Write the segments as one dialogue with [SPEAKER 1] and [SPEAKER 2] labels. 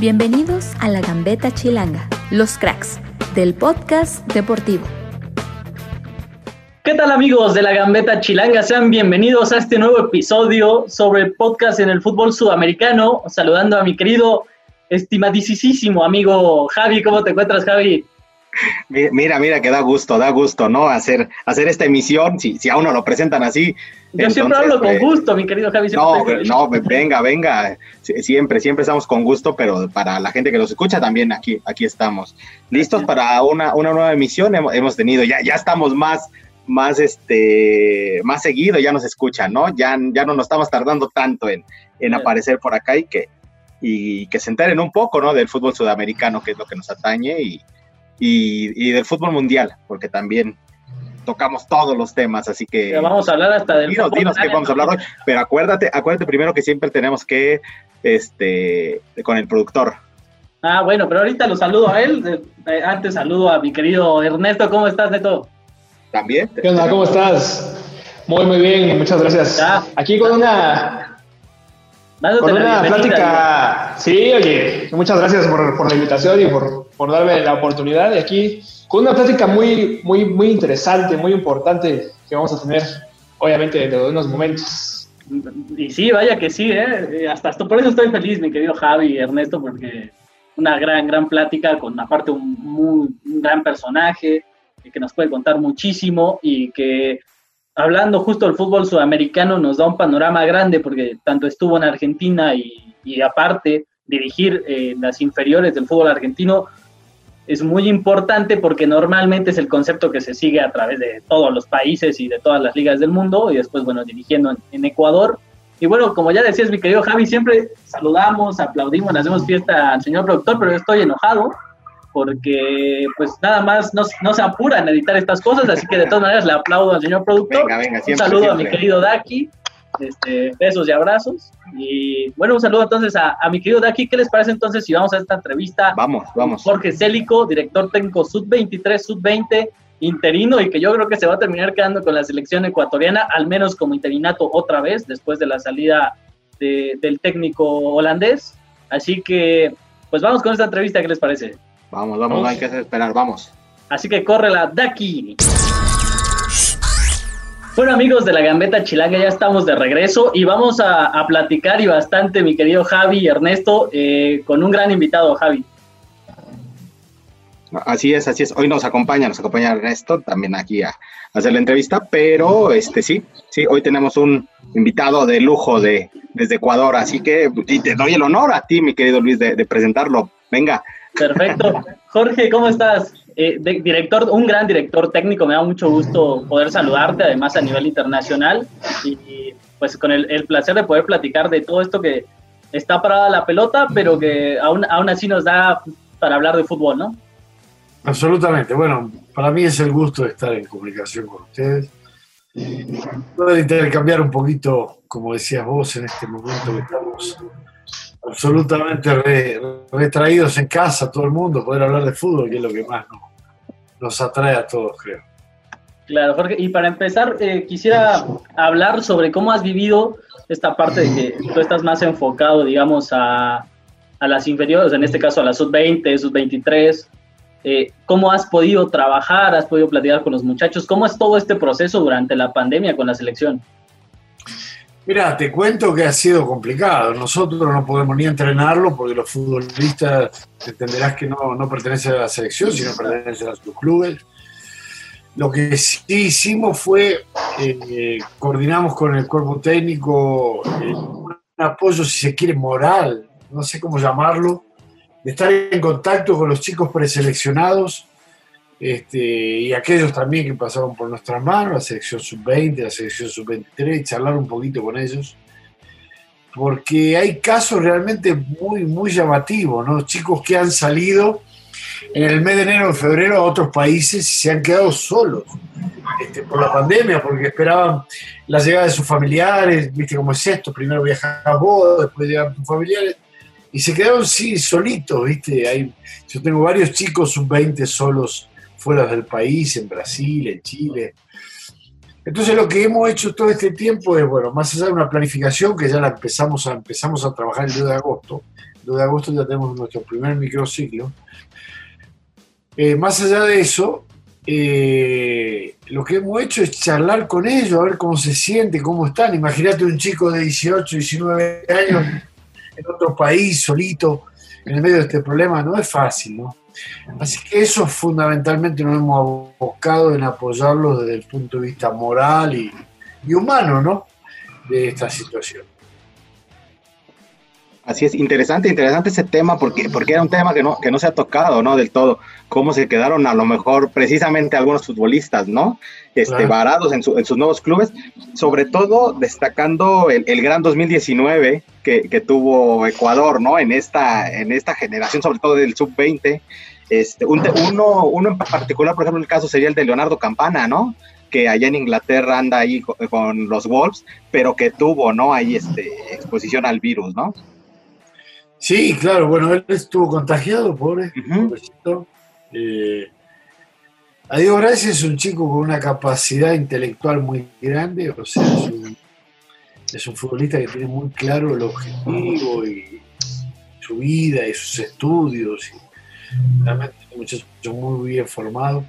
[SPEAKER 1] Bienvenidos a la Gambeta Chilanga, los cracks del podcast deportivo.
[SPEAKER 2] ¿Qué tal amigos de la Gambeta Chilanga? Sean bienvenidos a este nuevo episodio sobre el podcast en el fútbol sudamericano. Saludando a mi querido, estimadísimo amigo Javi. ¿Cómo te encuentras, Javi?
[SPEAKER 3] Mira, mira, que da gusto, da gusto, ¿no? Hacer, hacer esta emisión, si, si a uno lo presentan así.
[SPEAKER 2] Yo siempre hablo con gusto, mi querido Javi.
[SPEAKER 3] No, no, venga, venga, siempre, siempre estamos con gusto, pero para la gente que nos escucha también aquí, aquí estamos. Listos para una, una nueva emisión, hemos, tenido, ya, ya estamos más, más, este, más seguido, ya nos escuchan, ¿no? Ya, ya no nos estamos tardando tanto en, en aparecer por acá y que, y que se enteren un poco, ¿no? Del fútbol sudamericano, que es lo que nos atañe, y, y, del fútbol mundial, porque también tocamos todos los temas, así que...
[SPEAKER 2] vamos a hablar hasta del...
[SPEAKER 3] Dinos, dinos qué vamos a hablar hoy, pero acuérdate, acuérdate primero que siempre tenemos que, este, con el productor.
[SPEAKER 2] Ah, bueno, pero ahorita lo saludo a él, eh, antes saludo a mi querido Ernesto, ¿cómo estás, Neto?
[SPEAKER 3] También.
[SPEAKER 4] ¿Qué onda? ¿Cómo estás? Muy, muy bien, muchas gracias. Aquí con una con una plática, sí, oye, muchas gracias por, la invitación y por, por, darme la oportunidad de aquí, con una plática muy, muy, muy interesante, muy importante que vamos a tener, obviamente, dentro de unos momentos.
[SPEAKER 2] Y sí, vaya que sí, ¿eh? Hasta, hasta por eso estoy feliz, mi querido Javi y Ernesto, porque una gran, gran plática con aparte un, muy, un gran personaje que nos puede contar muchísimo y que hablando justo del fútbol sudamericano nos da un panorama grande porque tanto estuvo en Argentina y, aparte dirigir eh, las inferiores del fútbol argentino es muy importante porque normalmente es el concepto que se sigue a través de todos los países y de todas las ligas del mundo y después, bueno, dirigiendo en, Ecuador. Y bueno, como ya decías, mi querido Javi, siempre saludamos, aplaudimos, hacemos fiesta al señor productor, pero estoy enojado porque pues nada más no, no, se apura en editar estas cosas, así que de todas maneras le aplaudo al señor productor. un saludo a mi querido Daki, este, besos y abrazos. Y bueno, un saludo entonces a, mi querido Daki. ¿Qué les parece entonces si vamos a esta entrevista?
[SPEAKER 3] Vamos, vamos.
[SPEAKER 2] Jorge Célico, director técnico Sub-23, Sub-20, interino y que yo creo que se va a terminar quedando con la selección ecuatoriana, al menos como interinato otra vez, después de la salida del técnico holandés. Así que, pues vamos con esta entrevista, ¿qué les parece?
[SPEAKER 3] Vamos, vamos, no hay que esperar, vamos.
[SPEAKER 2] Así que corre la Daki. Bueno amigos de la Gambeta Chilanga, ya estamos de regreso y vamos a, platicar y bastante, mi querido Javi y Ernesto, eh, con un gran invitado, Javi.
[SPEAKER 3] Así es, así es. Hoy nos acompaña, nos acompaña Ernesto también aquí a, hacer la entrevista, pero este sí, sí, hoy tenemos un invitado de lujo de, desde Ecuador, así que te doy el honor a ti, mi querido Luis, de presentarlo. Venga,
[SPEAKER 2] Perfecto. Jorge, ¿cómo estás? Eh, director, un gran director técnico, me da mucho gusto poder saludarte, además a nivel internacional, y, pues con el, placer de poder platicar de todo esto que está parada la pelota, pero que aún, aún así nos da para hablar de fútbol, ¿no?
[SPEAKER 5] Absolutamente. Bueno, para mí es el gusto de estar en comunicación con ustedes. Poder intercambiar un poquito, como decías vos, en este momento que estamos absolutamente retraídos en casa, todo el mundo, poder hablar de fútbol, que es lo que más nos, atrae a todos, creo.
[SPEAKER 2] Claro, Jorge, y para empezar, eh, quisiera hablar sobre cómo has vivido esta parte de que tú estás más enfocado, digamos, a, las inferiores, en este caso a la sub-20, sub-23. Eh, ¿Cómo has podido trabajar? ¿Has podido platicar con los muchachos? ¿Cómo es todo este proceso durante la pandemia con la selección?
[SPEAKER 5] Mira, te cuento que ha sido complicado. Nosotros no podemos ni entrenarlo porque los futbolistas entenderás que no, no pertenecen a la selección, sino pertenecen a sus clubes. Lo que sí hicimos fue, eh, coordinamos con el cuerpo técnico eh, un apoyo, si se quiere, moral, no sé cómo llamarlo, de estar en contacto con los chicos preseleccionados este, y aquellos también que pasaron por nuestras manos, la selección sub-20, la selección sub-23, charlar un poquito con ellos, porque hay casos realmente muy, muy llamativos, ¿no? Chicos que han salido en el mes de enero o febrero a otros países y se han quedado solos este, por la pandemia, porque esperaban la llegada de sus familiares, viste cómo es esto, primero viajas vos, después llegan tus familiares, y se quedaron sí, solitos, viste, hay, yo tengo varios chicos sub-20 solos fuera del país, en Brasil, en Chile. Entonces lo que hemos hecho todo este tiempo es, bueno, más allá de una planificación que ya la empezamos a, empezamos a trabajar el 2 de agosto, 2 de agosto ya tenemos nuestro primer microciclo. Eh, más allá de eso, eh, lo que hemos hecho es charlar con ellos, a ver cómo se siente, cómo están. Imagínate un chico de 18, 19 años en otro país, solito, en el medio de este problema, no es fácil, ¿no? Así que eso fundamentalmente nos hemos buscado en apoyarlos desde el punto de vista moral y, y humano, ¿no? De esta situación.
[SPEAKER 3] Así es, interesante, interesante ese tema porque, porque era un tema que no, que no se ha tocado, ¿no? Del todo, cómo se quedaron a lo mejor precisamente algunos futbolistas, ¿no? Este, varados en, en, sus nuevos clubes, sobre todo destacando el, el gran 2019 que, que, tuvo Ecuador, ¿no? En esta, en esta generación, sobre todo del sub-20. Este, uno, uno en particular, por ejemplo, el caso sería el de Leonardo Campana, ¿no? que allá en Inglaterra anda ahí con, los Wolves, pero que tuvo, ¿no? Ahí este, exposición al virus, ¿no?
[SPEAKER 5] Sí, claro, bueno, él estuvo contagiado, pobre, pobrecito. Eh, a Dios gracias es un chico con una capacidad intelectual muy grande, o sea, es un, futbolista que tiene muy claro el objetivo y su vida y sus estudios. Y realmente es un muchacho muy bien formado.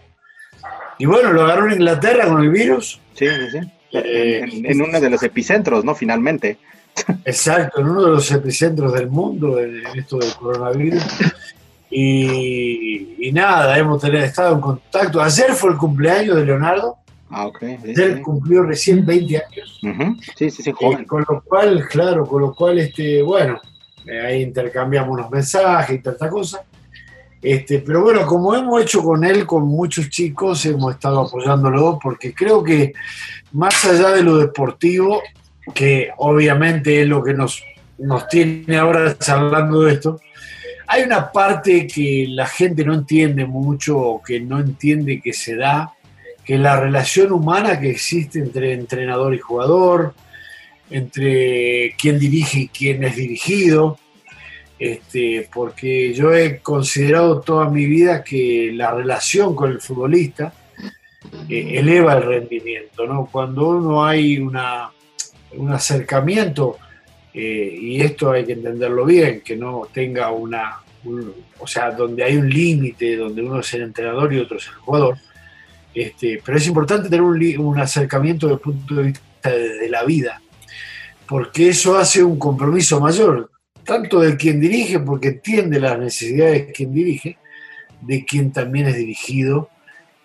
[SPEAKER 5] Y bueno, lo agarró en Inglaterra con el virus.
[SPEAKER 3] Sí, sí, sí. Eh, en, uno de los epicentros, ¿no? Finalmente.
[SPEAKER 5] Exacto, en uno de los epicentros del mundo, en, esto del coronavirus. Y, nada, hemos tenido, estado en contacto. Ayer fue el cumpleaños de Leonardo.
[SPEAKER 3] Ah, ok.
[SPEAKER 5] Él cumplió recién 20 años.
[SPEAKER 3] Sí, sí, sí, joven.
[SPEAKER 5] Eh, con lo cual, claro, con lo cual, este, bueno, eh, ahí intercambiamos unos mensajes y tanta cosa. Este, pero bueno, como hemos hecho con él, con muchos chicos, hemos estado apoyándolo porque creo que más allá de lo deportivo, que obviamente es lo que nos, nos tiene ahora charlando de esto, hay una parte que la gente no entiende mucho o que no entiende que se da, que la relación humana que existe entre entrenador y jugador, entre quien dirige y quien es dirigido, este, porque yo he considerado toda mi vida que la relación con el futbolista eh, eleva el rendimiento, ¿no? Cuando uno hay una, un acercamiento, eh, y esto hay que entenderlo bien, que no tenga una, o sea, donde hay un límite, donde uno es el entrenador y otro es el jugador, este, pero es importante tener un, un acercamiento desde el punto de vista de, la vida, porque eso hace un compromiso mayor, tanto de quien dirige, porque entiende las necesidades de quien dirige, de quien también es dirigido,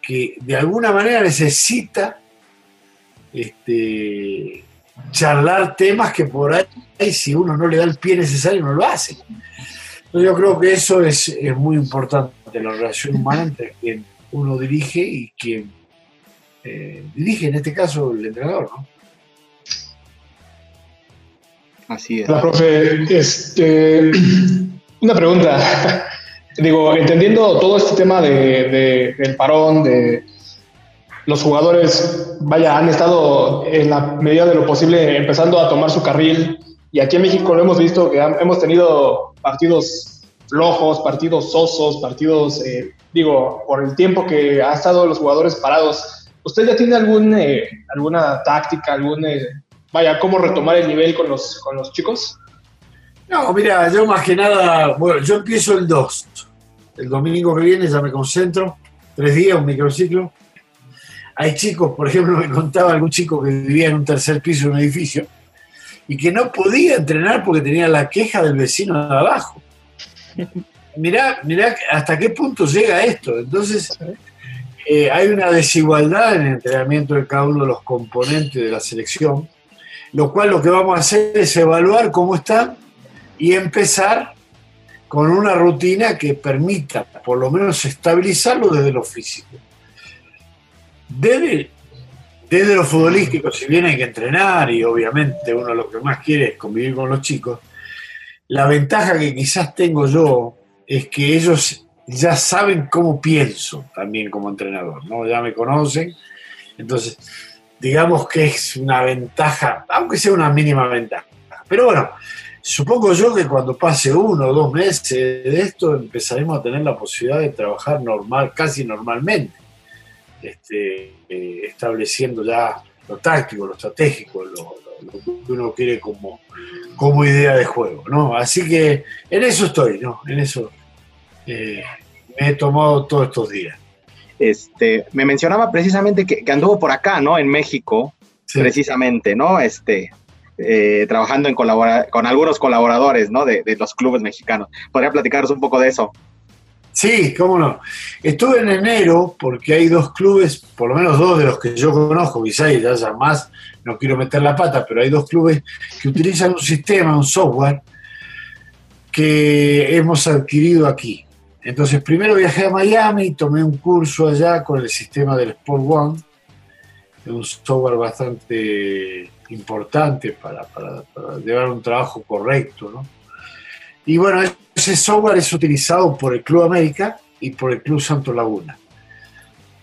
[SPEAKER 5] que de alguna manera necesita este, charlar temas que por ahí, si uno no le da el pie necesario, no lo hace. Yo creo que eso es, muy importante, la relación humana entre quien uno dirige y quien eh, dirige, en este caso, el entrenador, ¿no?
[SPEAKER 3] Así es.
[SPEAKER 4] La profe, este, una pregunta. Digo, entendiendo todo este tema de, del parón, de, los jugadores, vaya, han estado en la medida de lo posible empezando a tomar su carril. Y aquí en México lo hemos visto que hemos tenido partidos flojos, partidos sosos, partidos, eh, digo, por el tiempo que ha estado los jugadores parados. ¿Usted ya tiene algún, eh, alguna táctica, algún, eh, vaya, cómo retomar el nivel con los, con los chicos?
[SPEAKER 5] No, mira, yo más que nada, bueno, yo empiezo el 2. El domingo que viene ya me concentro, tres días, un microciclo hay chicos, por ejemplo, me contaba algún chico que vivía en un tercer piso de un edificio y que no podía entrenar porque tenía la queja del vecino de abajo. Mirá, mirá hasta qué punto llega esto. Entonces, eh, hay una desigualdad en el entrenamiento de cada uno de los componentes de la selección, lo cual lo que vamos a hacer es evaluar cómo están y empezar con una rutina que permita por lo menos estabilizarlo desde lo físico. Desde, desde lo futbolístico, si bien hay que entrenar y obviamente uno lo que más quiere es convivir con los chicos, la ventaja que quizás tengo yo es que ellos ya saben cómo pienso también como entrenador, ¿no? Ya me conocen. Entonces, digamos que es una ventaja, aunque sea una mínima ventaja. Pero bueno, supongo yo que cuando pase uno o dos meses de esto empezaremos a tener la posibilidad de trabajar normal, casi normalmente este, eh, estableciendo ya lo táctico, lo estratégico, lo, lo que uno quiere como, como idea de juego, ¿no? Así que en eso estoy, ¿no? En eso eh, me he tomado todos estos días.
[SPEAKER 3] Este, me mencionaba precisamente que, anduvo por acá, ¿no? En México, precisamente, ¿no? Este, eh, trabajando en con algunos colaboradores, ¿no? De, de, los clubes mexicanos. ¿Podría platicaros un poco de eso?
[SPEAKER 5] Sí, cómo no. Estuve en enero porque hay dos clubes, por lo menos dos de los que yo conozco, quizá y ya más, no quiero meter la pata, pero hay dos clubes que utilizan un sistema, un software que hemos adquirido aquí. Entonces, primero viajé a Miami, y tomé un curso allá con el sistema del Sport One, un software bastante importante para, para llevar un trabajo correcto, ¿no? Y bueno, ese software es utilizado por el Club América y por el Club Santo Laguna.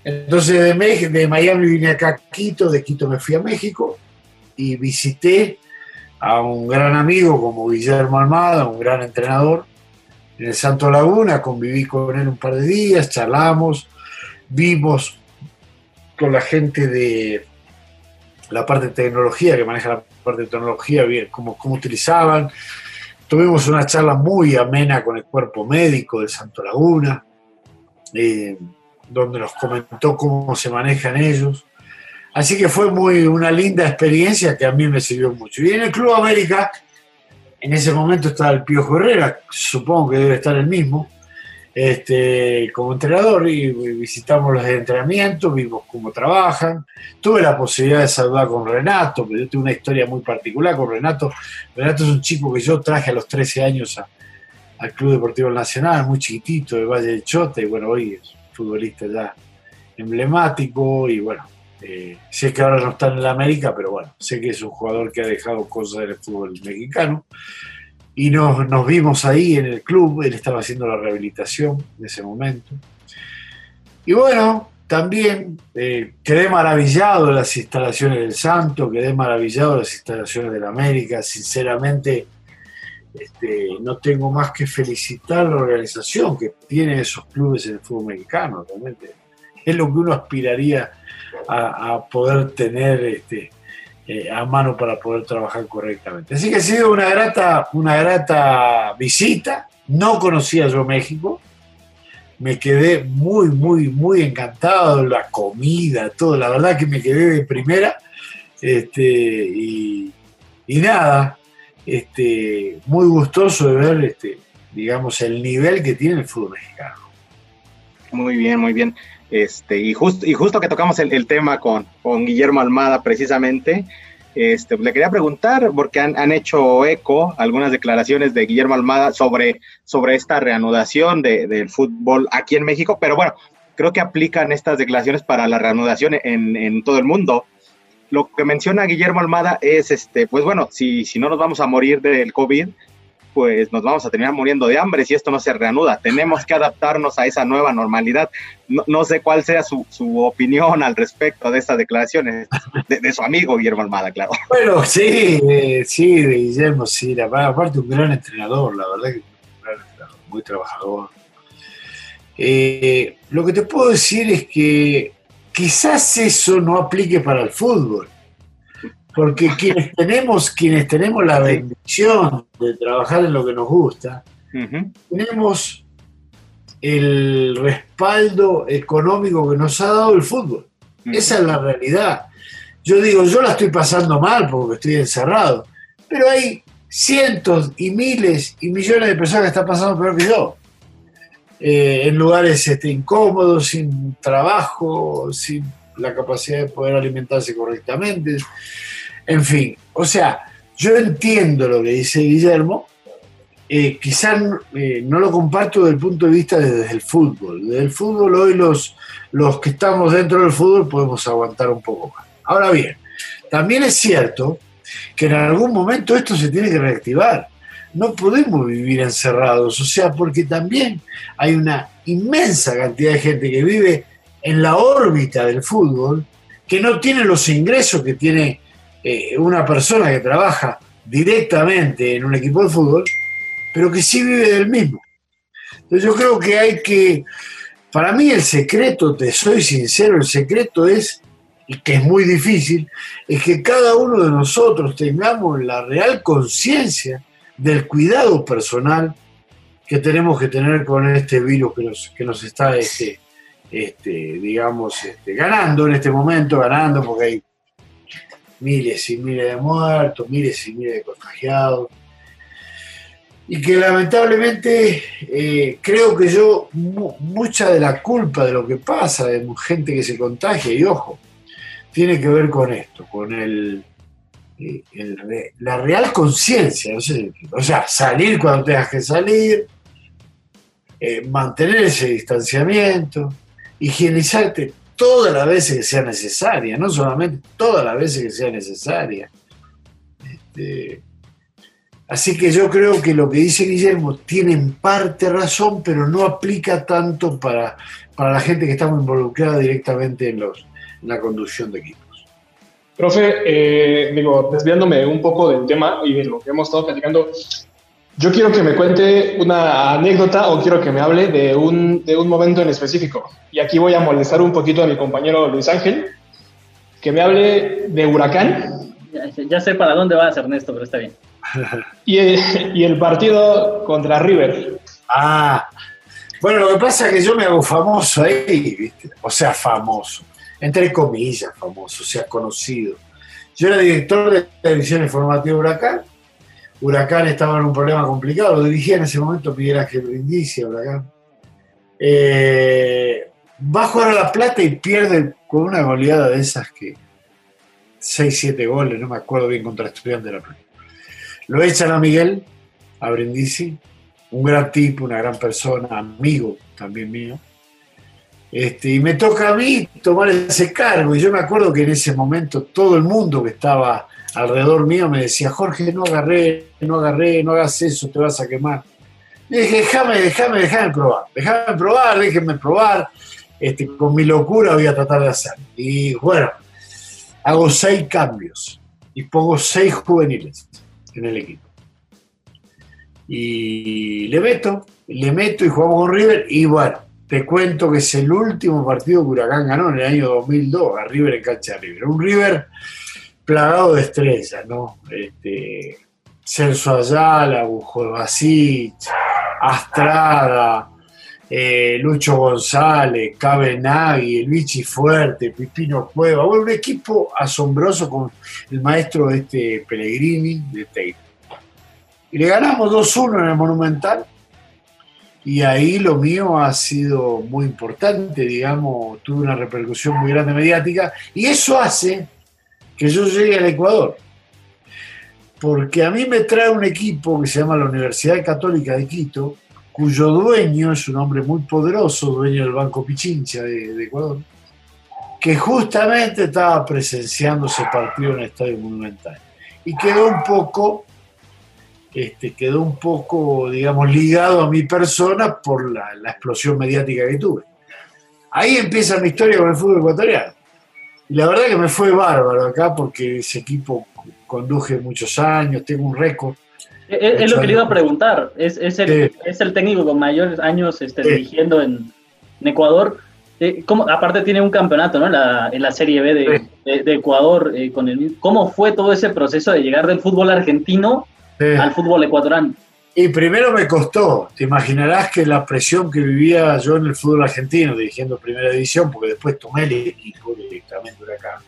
[SPEAKER 5] Entonces de, de Miami vine acá a Quito, de Quito me fui a México y visité a un gran amigo como Guillermo Almada, un gran entrenador, en el Santo Laguna, conviví con él un par de días, charlamos, vimos con la gente de la parte de tecnología, que maneja la parte de tecnología, cómo, cómo utilizaban, Tuvimos una charla muy amena con el cuerpo médico de Santo Laguna, eh, donde nos comentó cómo se manejan ellos. Así que fue muy una linda experiencia que a mí me sirvió mucho. Y en el Club América, en ese momento estaba el Pío Herrera, supongo que debe estar el mismo, este, como entrenador y visitamos los entrenamientos, vimos cómo trabajan. Tuve la posibilidad de saludar con Renato, pero yo tengo una historia muy particular con Renato. Renato es un chico que yo traje a los 13 años al Club Deportivo Nacional, muy chiquitito, de Valle del Chote, y bueno, hoy es futbolista ya emblemático y bueno, eh, sé que ahora no está en la América, pero bueno, sé que es un jugador que ha dejado cosas del fútbol mexicano y nos, nos, vimos ahí en el club, él estaba haciendo la rehabilitación en ese momento. Y bueno, también eh, quedé maravillado de las instalaciones del Santo, quedé maravillado de las instalaciones del América, sinceramente este, no tengo más que felicitar la organización que tiene esos clubes en el fútbol mexicano, realmente es lo que uno aspiraría a, a poder tener este, eh, a mano para poder trabajar correctamente. Así que ha sido una grata, una grata visita. No conocía yo México. Me quedé muy, muy, muy encantado. La comida, todo. La verdad que me quedé de primera. Este, y, nada, este, muy gustoso de ver, este, digamos, el nivel que tiene el fútbol mexicano.
[SPEAKER 3] Muy bien, muy bien. Este, y, justo y justo que tocamos el, tema con, Guillermo Almada precisamente, este, le quería preguntar, porque han, hecho eco algunas declaraciones de Guillermo Almada sobre, sobre esta reanudación del fútbol aquí en México, pero bueno, creo que aplican estas declaraciones para la reanudación en, en todo el mundo. Lo que menciona Guillermo Almada es, este, pues bueno, si, si no nos vamos a morir del COVID, pues nos vamos a terminar muriendo de hambre si esto no se reanuda. Tenemos que adaptarnos a esa nueva normalidad. No, sé cuál sea su, opinión al respecto de estas declaraciones de, su amigo Guillermo Almada, claro.
[SPEAKER 5] Bueno, sí, sí, de Guillermo, sí, aparte un gran entrenador, la verdad que muy trabajador. Eh, lo que te puedo decir es que quizás eso no aplique para el fútbol porque quienes tenemos, quienes tenemos la bendición de trabajar en lo que nos gusta, tenemos el respaldo económico que nos ha dado el fútbol. Esa es la realidad. Yo digo, yo la estoy pasando mal porque estoy encerrado, pero hay cientos y miles y millones de personas que están pasando peor que yo. Eh, en lugares este, incómodos, sin trabajo, sin la capacidad de poder alimentarse correctamente. En fin, o sea, yo entiendo lo que dice Guillermo, eh, quizás eh, no lo comparto desde el punto de vista desde el fútbol. Desde el fútbol hoy los, los que estamos dentro del fútbol podemos aguantar un poco más. Ahora bien, también es cierto que en algún momento esto se tiene que reactivar. No podemos vivir encerrados, o sea, porque también hay una inmensa cantidad de gente que vive en la órbita del fútbol, que no tiene los ingresos que tiene eh, una persona que trabaja directamente en un equipo de fútbol, pero que sí vive del mismo. Entonces yo creo que hay que, para mí el secreto, te soy sincero, el secreto es y que es muy difícil, es que cada uno de nosotros tengamos la real conciencia del cuidado personal que tenemos que tener con este virus que nos, está, este, este, digamos, este, ganando en este momento, ganando porque hay miles y miles de muertos, miles y miles de contagiados. Y que lamentablemente eh, creo que yo, mucha de la culpa de lo que pasa, de gente que se contagia, y ojo, tiene que ver con esto, con el, eh, la real conciencia, o sea, salir cuando tengas que salir, eh, mantener ese distanciamiento, higienizarte todas las veces que sea necesaria, no solamente todas las veces que sea necesaria. Este, así que yo creo que lo que dice Guillermo tiene en parte razón, pero no aplica tanto para, para la gente que estamos involucrada directamente en, los, la conducción de equipos.
[SPEAKER 4] Profe, eh, digo, desviándome un poco del tema y de lo que hemos estado platicando, yo quiero que me cuente una anécdota o quiero que me hable de un, de un momento en específico. Y aquí voy a molestar un poquito a mi compañero Luis Ángel, que me hable de Huracán.
[SPEAKER 2] Ya, sé para dónde vas, Ernesto, pero está bien.
[SPEAKER 4] y, el, y el partido contra River.
[SPEAKER 5] Ah, bueno, lo que pasa es que yo me hago famoso ahí, ¿viste? O sea, famoso. Entre comillas, famoso, o sea, conocido. Yo era director de la división informativa Huracán Huracán estaba en un problema complicado, lo dirigía en ese momento Miguel Ángel Brindisi, Huracán. Eh, va a jugar a La Plata y pierde con una goleada de esas que 6-7 goles, no me acuerdo bien contra Estudiantes de La Plata. Lo echan a Miguel, a Brindisi, un gran tipo, una gran persona, amigo también mío. Este, y me toca a mí tomar ese cargo. Y yo me acuerdo que en ese momento todo el mundo que estaba alrededor mío me decía, Jorge, no agarré, no agarré, no hagas eso, te vas a quemar. Y dije, déjame, déjame, déjame probar, déjame probar, déjenme probar. Este, con mi locura voy a tratar de hacer. Y bueno, hago seis cambios y pongo seis juveniles en el equipo. Y le meto, le meto y jugamos con River. Y bueno, te cuento que es el último partido que Huracán ganó en el año 2002 a River en cancha de River. Un River plagado de estrellas, ¿no? Este, Celso Ayala, Bujo Basic, Astrada, eh, Lucho González, Cabe Nagui, el Fuerte, Pipino Cueva, bueno, un equipo asombroso con el maestro este Pellegrini de Tate. Y le ganamos 2-1 en el Monumental, y ahí lo mío ha sido muy importante, digamos, tuve una repercusión muy grande mediática, y eso hace que yo llegue al Ecuador. Porque a mí me trae un equipo que se llama la Universidad Católica de Quito, cuyo dueño es un hombre muy poderoso, dueño del Banco Pichincha de, Ecuador, que justamente estaba presenciando ese partido en el Estadio Monumental. Y quedó un poco, este, quedó un poco, digamos, ligado a mi persona por la, la explosión mediática que tuve. Ahí empieza mi historia con el fútbol ecuatoriano. Y la verdad que me fue bárbaro acá porque ese equipo conduje muchos años, tengo un récord.
[SPEAKER 2] Es, lo que le iba a preguntar, es, es, el, es el, técnico con mayores años este, dirigiendo en, Ecuador. Eh, ¿cómo, aparte tiene un campeonato ¿no? la, en la Serie B de, de, Ecuador. Eh, con el, ¿Cómo fue todo ese proceso de llegar del fútbol argentino al fútbol ecuatoriano?
[SPEAKER 5] Y primero me costó, te imaginarás que la presión que vivía yo en el fútbol argentino, dirigiendo primera división, porque después tomé el equipo directamente acá.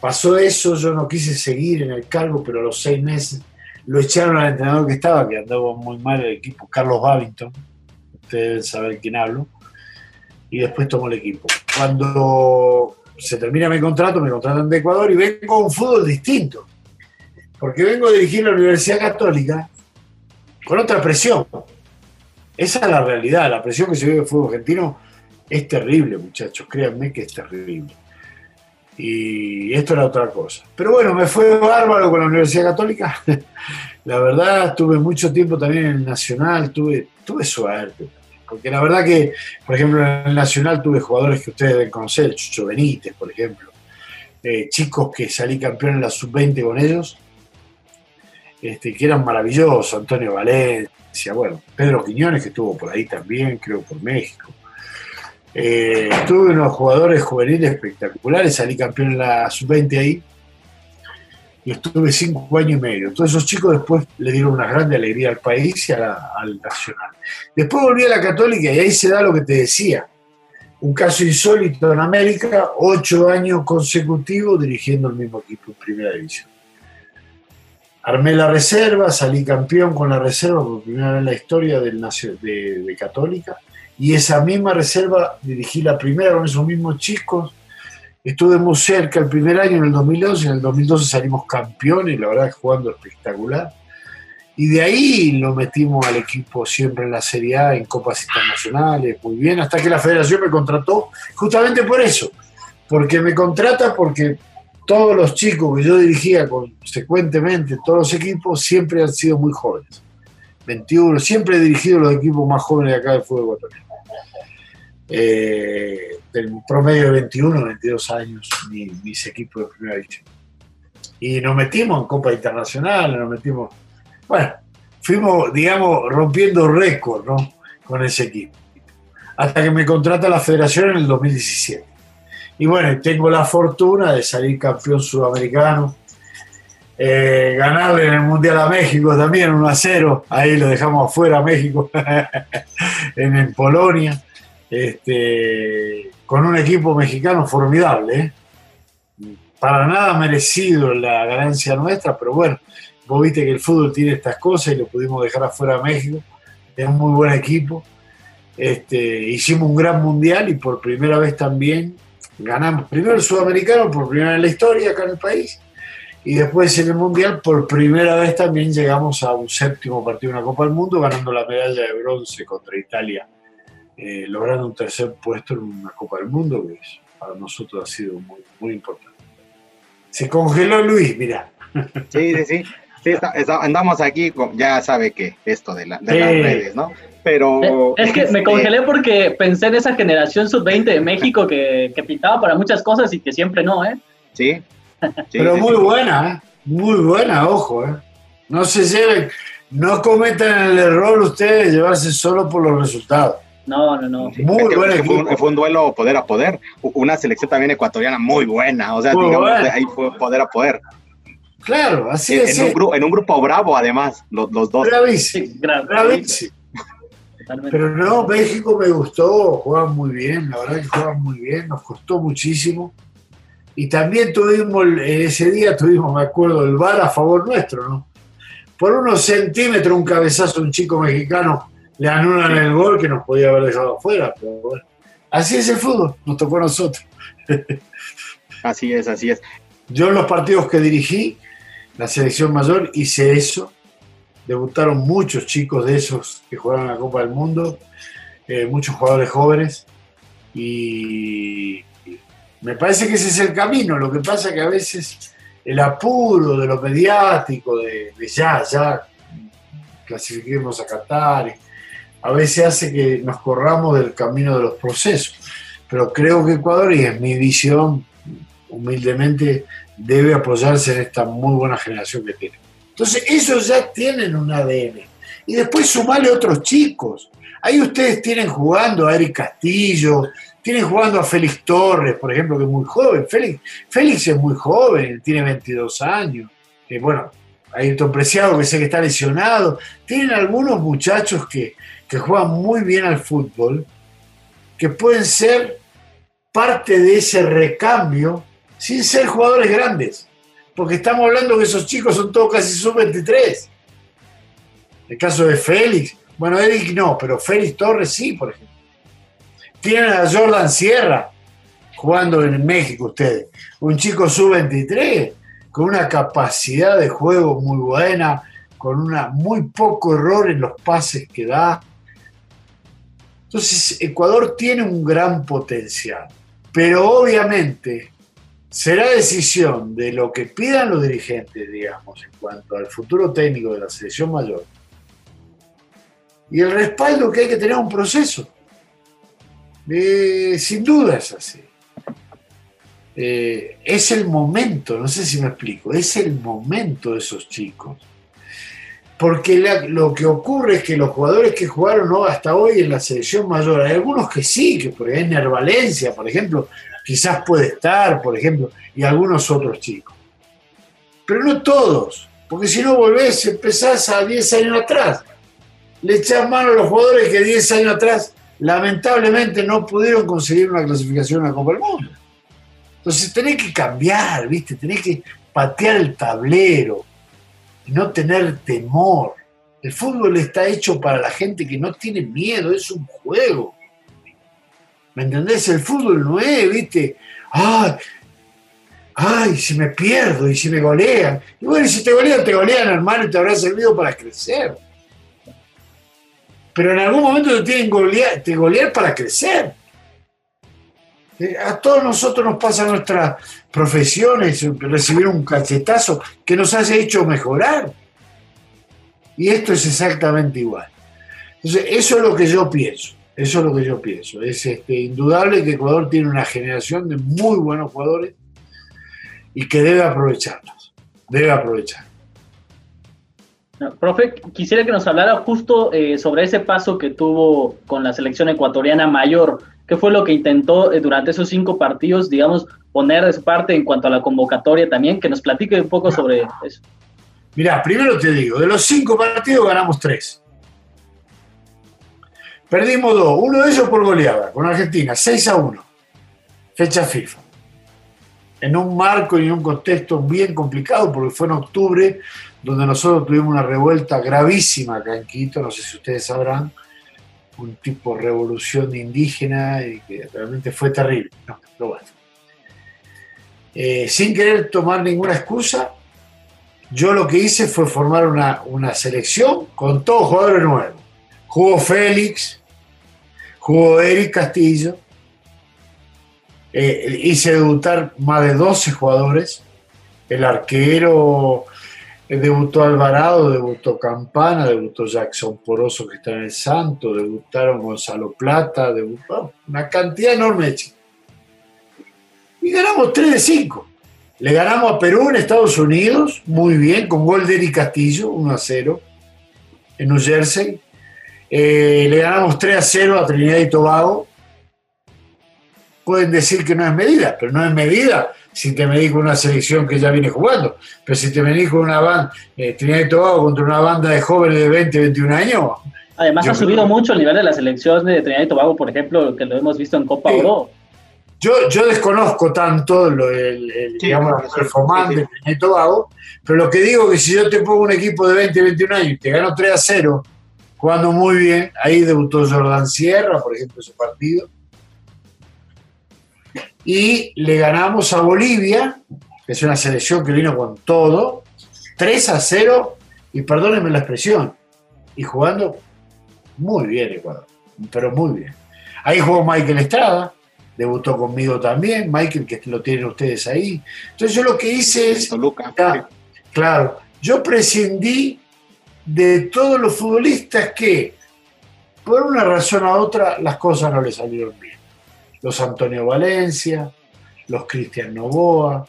[SPEAKER 5] Pasó eso, yo no quise seguir en el cargo, pero a los seis meses lo echaron al entrenador que estaba, que andaba muy mal el equipo, Carlos Babington, ustedes deben saber quién hablo, y después tomó el equipo. Cuando se termina mi contrato, me contratan de Ecuador y vengo a un fútbol distinto, porque vengo a dirigir la Universidad Católica con otra presión. Esa es la realidad, la presión que se vive en el fútbol argentino es terrible, muchachos, créanme que es terrible. Y esto era otra cosa. Pero bueno, me fue bárbaro con la Universidad Católica. la verdad, tuve mucho tiempo también en el Nacional, tuve, tuve suerte. Porque la verdad que, por ejemplo, en el Nacional tuve jugadores que ustedes deben conocer, Chucho Benítez, por ejemplo. Eh, chicos que salí campeón en la sub-20 con ellos este, que eran maravillosos, Antonio Valencia, bueno, Pedro Quiñones que estuvo por ahí también, creo por México. Eh, tuve unos jugadores juveniles espectaculares, salí campeón en la sub-20 ahí y estuve cinco años y medio. Todos esos chicos después le dieron una grande alegría al país y al nacional. Después volví a la católica y ahí se da lo que te decía. Un caso insólito en América, ocho años consecutivos dirigiendo el mismo equipo en primera división. Armé la reserva, salí campeón con la reserva por primera vez en la historia del, de, de Católica y esa misma reserva dirigí la primera con esos mismos chicos Estuve muy cerca el primer año, en el 2011, en el 2012 salimos campeones, la verdad jugando espectacular. Y de ahí lo metimos al equipo siempre en la Serie A, en copas internacionales, muy bien, hasta que la federación me contrató justamente por eso. Porque me contrata porque todos los chicos que yo dirigía consecuentemente, todos los equipos, siempre han sido muy jóvenes. 21, siempre he dirigido los equipos más jóvenes de acá del fútbol ecuatoriano. Eh, promedio de 21, 22 años, mis, equipos de primera división. Y nos metimos en Copa Internacional, nos metimos, bueno, fuimos, digamos, rompiendo récord, ¿no? Con ese equipo. Hasta que me contrata la federación en el 2017. Y bueno, tengo la fortuna de salir campeón sudamericano, eh, ganarle en el Mundial a México también 1 a 0, ahí lo dejamos afuera a México, en, Polonia este, con un equipo mexicano formidable. ¿eh? Para nada merecido la ganancia nuestra, pero bueno, vos viste que el fútbol tiene estas cosas y lo pudimos dejar afuera a México. Es un muy buen equipo. Este, hicimos un gran mundial y por primera vez también ganamos primero el sudamericano por primera vez en la historia acá en el país y después en el mundial por primera vez también llegamos a un séptimo partido de una Copa del Mundo ganando la medalla de bronce contra Italia eh, logrando un tercer puesto en una Copa del Mundo, que para nosotros ha sido muy, muy importante. Se congeló Luis, mira.
[SPEAKER 3] Sí, sí, sí. andamos aquí, ya sabe que esto de, las redes, ¿no? Pero...
[SPEAKER 2] Es que me este, congelé porque pensé en esa generación sub-20 de México que, que, pintaba para muchas cosas y que siempre no, ¿eh?
[SPEAKER 3] Sí.
[SPEAKER 5] Pero muy buena, ¿eh? Muy buena, ojo, ¿eh? No se lleven, no cometan el error ustedes de llevarse solo por los resultados.
[SPEAKER 2] No, no, no.
[SPEAKER 3] muy fue, fue, un, duelo poder a poder. Una selección también ecuatoriana muy buena. O sea, digamos, ahí fue poder a poder.
[SPEAKER 5] Claro, así es.
[SPEAKER 3] En, un, en un grupo bravo, además, los, los dos.
[SPEAKER 5] Bravísimo. Bravísimo. Pero no, México me gustó, jugaban muy bien, la verdad que jugaban muy bien, nos costó muchísimo. Y también tuvimos, ese día tuvimos, me acuerdo, el VAR a favor nuestro, ¿no? Por unos centímetros, un cabezazo, un chico mexicano le anulan el gol que nos podía haber dejado afuera, pero bueno. Así es el fútbol, nos tocó a nosotros.
[SPEAKER 3] así es, así es.
[SPEAKER 5] Yo en los partidos que dirigí, la selección mayor, hice eso. Debutaron muchos chicos de esos que jugaron la Copa del Mundo, eh, muchos jugadores jóvenes. Y me parece que ese es el camino. Lo que pasa que a veces el apuro de lo mediático, de, de ya, ya clasifiquemos a Qatar, a veces hace que nos corramos del camino de los procesos. Pero creo que Ecuador, y es mi visión, humildemente, debe apoyarse en esta muy buena generación que tiene. Entonces, ellos ya tienen un ADN. Y después sumarle otros chicos. Ahí ustedes tienen jugando a Eric Castillo, tienen jugando a Félix Torres, por ejemplo, que es muy joven. Félix, Félix es muy joven, tiene 22 años. Que bueno, Ayrton Preciado, que sé que está lesionado. Tienen algunos muchachos que, que juegan muy bien al fútbol, que pueden ser parte de ese recambio sin ser jugadores grandes. Porque estamos hablando que esos chicos son todos casi sub-23. El caso de Félix. Bueno, Eric no, pero Félix Torres sí, por ejemplo. Tienen a Jordan Sierra jugando en México ustedes. Un chico sub-23 con una capacidad de juego muy buena, con una muy poco error en los pases que da, entonces, Ecuador tiene un gran potencial, pero obviamente será decisión de lo que pidan los dirigentes, digamos, en cuanto al futuro técnico de la selección mayor, y el respaldo que hay que tener a un proceso. Eh, sin duda es así. Eh, es el momento, no sé si me explico, es el momento de esos chicos. porque lo que ocurre es que los jugadores que jugaron hasta hoy en la selección mayor, hay algunos que sí, que por ejemplo Valencia, por ejemplo, quizás puede estar, por ejemplo, y algunos otros chicos. Pero no todos, porque si no volvés, empezás a 10 años atrás. Le echás mano a los jugadores que 10 años atrás lamentablemente no pudieron conseguir una clasificación a la Copa del Mundo. Entonces tenés que cambiar, ¿viste? Tenés que patear el tablero no tener temor. El fútbol está hecho para la gente que no tiene miedo, es un juego. ¿Me entendés? El fútbol no es, ¿viste? Ay, ay, si me pierdo y si me golean. Y bueno, si te golean, te golean, hermano, y te habrá servido para crecer. Pero en algún momento te tienen golear, te golear para crecer. Eh, a todos nosotros nos pasa nuestras profesiones recibir un cachetazo que nos haya hecho mejorar. Y esto es exactamente igual. Entonces, eso es lo que yo pienso. Eso es lo que yo pienso. Es este, indudable que Ecuador tiene una generación de muy buenos jugadores y que debe aprovecharlos. Debe aprovechar.
[SPEAKER 2] profe, quisiera que nos hablara justo eh, sobre ese paso que tuvo con la selección ecuatoriana mayor ¿Qué fue lo que intentó eh, durante esos cinco partidos, digamos, poner de su parte en cuanto a la convocatoria también? Que nos platique un poco sobre eso.
[SPEAKER 5] Mirá, primero te digo, de los cinco partidos ganamos tres. Perdimos dos, uno de ellos por goleada, con Argentina, 6 a 1, fecha FIFA. En un marco y en un contexto bien complicado, porque fue en octubre, donde nosotros tuvimos una revuelta gravísima acá en Quito, no sé si ustedes sabrán, un tipo de revolución indígena y que realmente fue terrible. Eh, sin querer tomar ninguna excusa, yo lo que hice fue formar una, selección con todos jugadores nuevos. Jugó Félix, jugó Eric Castillo, eh, hice debutar más de 12 jugadores, el arquero debutó Alvarado, debutó Campana, debutó Jackson Poroso que está en el Santo, debutaron Gonzalo Plata, debutó una cantidad enorme de chicos. Y ganamos 3 de 5. Le ganamos a Perú en Estados Unidos, muy bien, con gol de Eric Castillo, 1 a 0, en New Jersey. Eh, le ganamos 3 a 0 a Trinidad y Tobago. Pueden decir que no es medida, pero no es medida si te medís con una selección que ya viene jugando. Pero si te medís con una banda, eh, Trinidad y Tobago contra una banda de jóvenes de 20, 21 años.
[SPEAKER 2] Además ha subido mucho el nivel de la selección de Trinidad y Tobago, por ejemplo, que lo hemos visto en Copa Oro.
[SPEAKER 5] Yo, yo desconozco tanto lo, el, el digamos, el performance de Trinidad y Tobago, pero lo que digo es que si yo te pongo un equipo de 20, 21 años y te gano 3 a 0, jugando muy bien, ahí debutó Jordan Sierra, por ejemplo, ese partido y le ganamos a Bolivia, que es una selección que vino con todo, 3 a 0, y perdónenme la expresión, y jugando muy bien Ecuador, pero muy bien. Ahí jugó Michael Estrada, debutó conmigo también, Michael, que lo tienen ustedes ahí. Entonces yo lo que hice es... claro, yo prescindí de todos los futbolistas que, por una razón u otra, las cosas no les salieron bien los Antonio Valencia, los Cristian Novoa,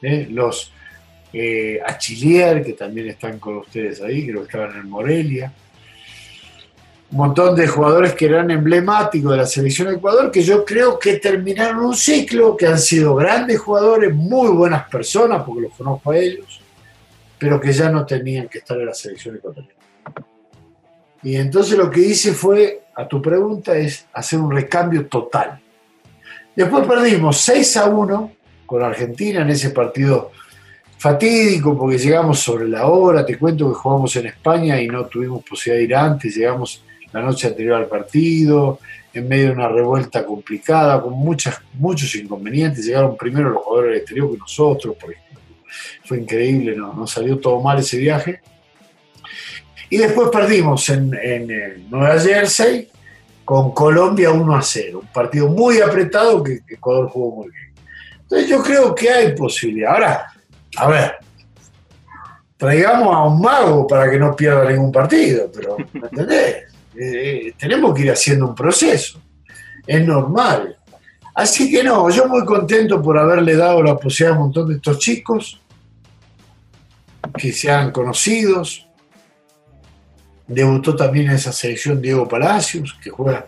[SPEAKER 5] ¿eh? los eh, Achillier, que también están con ustedes ahí, creo que estaban en Morelia. Un montón de jugadores que eran emblemáticos de la selección de Ecuador, que yo creo que terminaron un ciclo, que han sido grandes jugadores, muy buenas personas, porque los conozco a ellos, pero que ya no tenían que estar en la selección ecuatoriana. Y entonces lo que hice fue, a tu pregunta, es hacer un recambio total. Después perdimos 6 a 1 con Argentina en ese partido fatídico porque llegamos sobre la hora. Te cuento que jugamos en España y no tuvimos posibilidad de ir antes. Llegamos la noche anterior al partido, en medio de una revuelta complicada, con muchas, muchos inconvenientes. Llegaron primero los jugadores del exterior que nosotros, porque fue increíble, nos no salió todo mal ese viaje. Y después perdimos en, en Nueva Jersey con Colombia 1 a 0. Un partido muy apretado que, Ecuador jugó muy bien. Entonces yo creo que hay posibilidad. Ahora, a ver, traigamos a un mago para que no pierda ningún partido, pero ¿me entendés? Eh, eh, tenemos que ir haciendo un proceso. Es normal. Así que no, yo muy contento por haberle dado la posibilidad a un montón de estos chicos que sean conocidos, Debutó también en esa selección Diego Palacios, que juega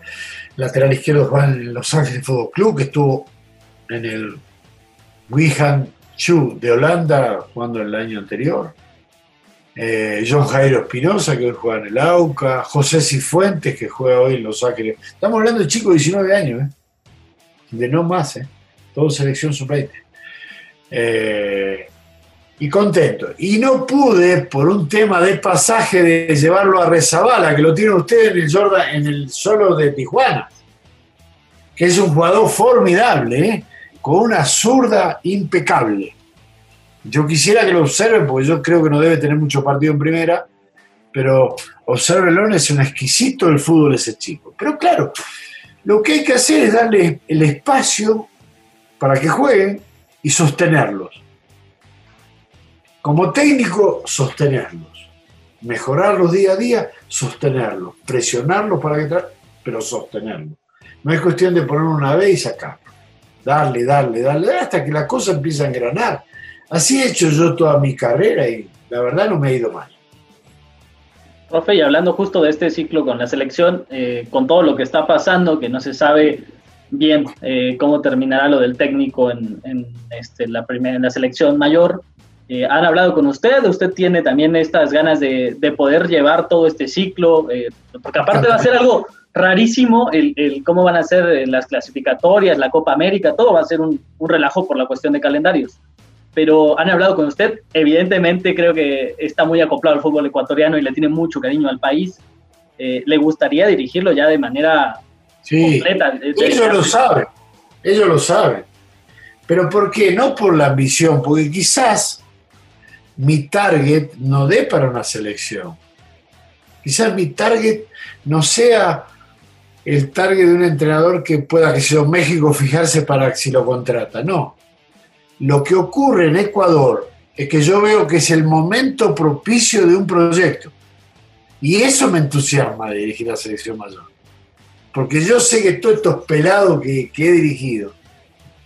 [SPEAKER 5] lateral izquierdo, juega en Los Ángeles Fútbol Club, que estuvo en el Wihan Chu de Holanda jugando el año anterior. Eh, John Jairo Espinosa, que hoy juega en el AUCA. José Cifuentes, que juega hoy en Los Ángeles. Estamos hablando de chicos de 19 años, ¿eh? de no más, ¿eh? todo selección sub-20. Eh, y contento. Y no pude, por un tema de pasaje, de llevarlo a Rezabala, que lo tiene usted en el, Jordan, en el solo de Tijuana, que es un jugador formidable, ¿eh? con una zurda impecable. Yo quisiera que lo observen, porque yo creo que no debe tener mucho partido en primera, pero observenlo, es un exquisito el fútbol ese chico. Pero claro, lo que hay que hacer es darle el espacio para que jueguen y sostenerlos. Como técnico, sostenerlos. Mejorarlos día a día, sostenerlos. Presionarlos para que pero sostenerlos. No es cuestión de poner una vez y sacarlo. Darle, darle, darle, hasta que la cosa empieza a engranar. Así he hecho yo toda mi carrera y la verdad no me ha ido mal.
[SPEAKER 2] Profe, y hablando justo de este ciclo con la selección, eh, con todo lo que está pasando, que no se sabe bien eh, cómo terminará lo del técnico en, este, la, primera, en la selección mayor, eh, han hablado con usted, usted tiene también estas ganas de, poder llevar todo este ciclo, porque aparte va a ser algo rarísimo el, cómo van a ser las clasificatorias, la Copa América, todo va a ser un relajo por la cuestión de calendarios pero han hablado con usted. Evidentemente creo que está muy acoplado al fútbol ecuatoriano y le tiene mucho cariño al país. Eh, ¿Le gustaría dirigirlo ya de manera completa?
[SPEAKER 5] Ellos lo saben, ellos lo saben. Pero ¿por qué? No por la ambición, porque quizás mi target no dé para una selección. Quizás mi target no sea el target de un entrenador que pueda, que sea México, fijarse para si lo contrata. No. Lo que ocurre en Ecuador es que yo veo que es el momento propicio de un proyecto. Y eso me entusiasma dirigir la selección mayor. Porque yo sé que todos estos pelados que, he dirigido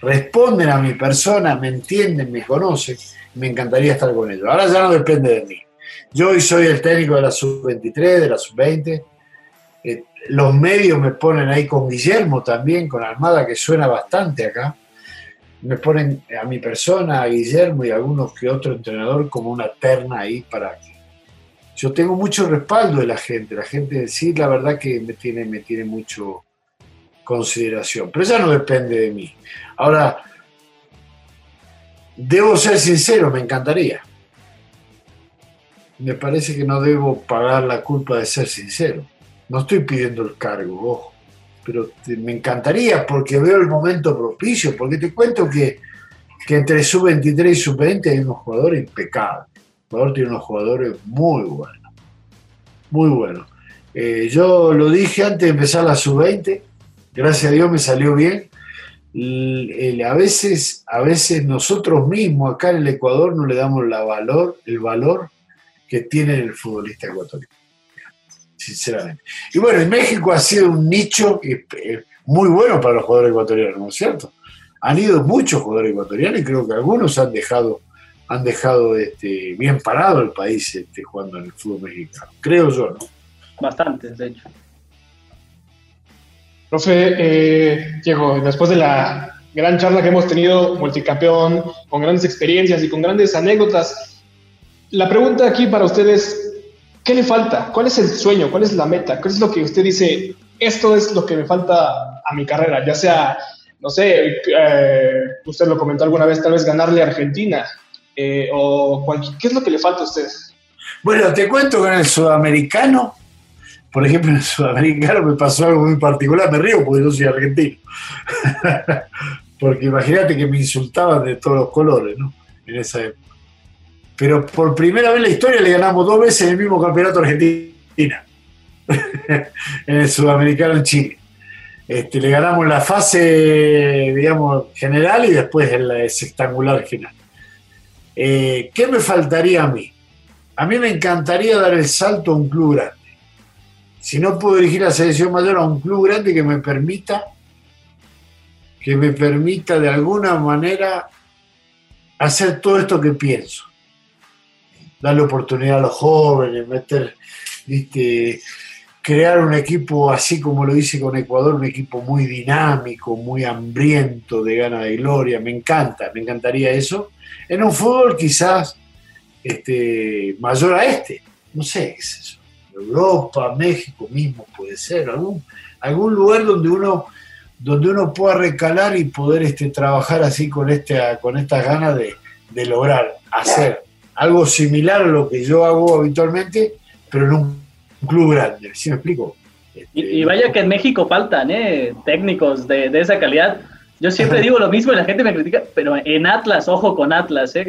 [SPEAKER 5] responden a mi persona, me entienden, me conocen, me encantaría estar con ellos. Ahora ya no depende de mí. Yo hoy soy el técnico de la sub-23, de la sub-20. Eh, los medios me ponen ahí con Guillermo también, con Armada, que suena bastante acá me ponen a mi persona, a Guillermo y a algunos que otro entrenador como una terna ahí para que yo tengo mucho respaldo de la gente, la gente sí, la verdad que me tiene, me tiene mucho consideración, pero ya no depende de mí. Ahora, debo ser sincero, me encantaría. Me parece que no debo pagar la culpa de ser sincero. No estoy pidiendo el cargo, ojo pero me encantaría porque veo el momento propicio, porque te cuento que, entre sub-23 y sub-20 hay unos jugadores impecables. El jugador tiene unos jugadores muy buenos, muy buenos. Eh, yo lo dije antes de empezar la sub-20, gracias a Dios me salió bien. A, veces, a veces nosotros mismos acá en el Ecuador no le damos la valor, el valor que tiene el futbolista ecuatoriano sinceramente. Y bueno, en México ha sido un nicho eh, muy bueno para los jugadores ecuatorianos, ¿no es cierto? Han ido muchos jugadores ecuatorianos y creo que algunos han dejado, han dejado este, bien parado el país este, jugando en el fútbol mexicano, creo yo, ¿no?
[SPEAKER 2] Bastantes, de hecho.
[SPEAKER 4] Profe, eh, Diego, después de la gran charla que hemos tenido, multicampeón, con grandes experiencias y con grandes anécdotas, la pregunta aquí para ustedes ¿Qué le falta? ¿Cuál es el sueño? ¿Cuál es la meta? ¿Qué es lo que usted dice? Esto es lo que me falta a mi carrera, ya sea, no sé, eh, usted lo comentó alguna vez, tal vez ganarle a Argentina, eh, o ¿qué es lo que le falta a usted?
[SPEAKER 5] Bueno, te cuento con el sudamericano, por ejemplo, en el sudamericano me pasó algo muy particular, me río porque yo soy argentino, porque imagínate que me insultaban de todos los colores, ¿no? En esa época pero por primera vez en la historia le ganamos dos veces el mismo campeonato Argentina, en el sudamericano en Chile. Este, le ganamos la fase, digamos, general y después en la sextangular final. Eh, ¿Qué me faltaría a mí? A mí me encantaría dar el salto a un club grande. Si no puedo dirigir la selección mayor a un club grande que me permita, que me permita de alguna manera hacer todo esto que pienso darle oportunidad a los jóvenes, meter, ¿viste? crear un equipo así como lo hice con Ecuador, un equipo muy dinámico, muy hambriento de gana de gloria, me encanta, me encantaría eso. En un fútbol quizás este, mayor a este, no sé qué es eso. Europa, México mismo puede ser, algún, algún lugar donde uno, donde uno pueda recalar y poder este, trabajar así con, este, con estas ganas de, de lograr hacer algo similar a lo que yo hago habitualmente, pero en un club grande, ¿sí me explico?
[SPEAKER 2] Y, vaya que en México faltan ¿eh? técnicos de, de esa calidad. Yo siempre digo lo mismo y la gente me critica, pero en Atlas, ojo con Atlas, ¿eh?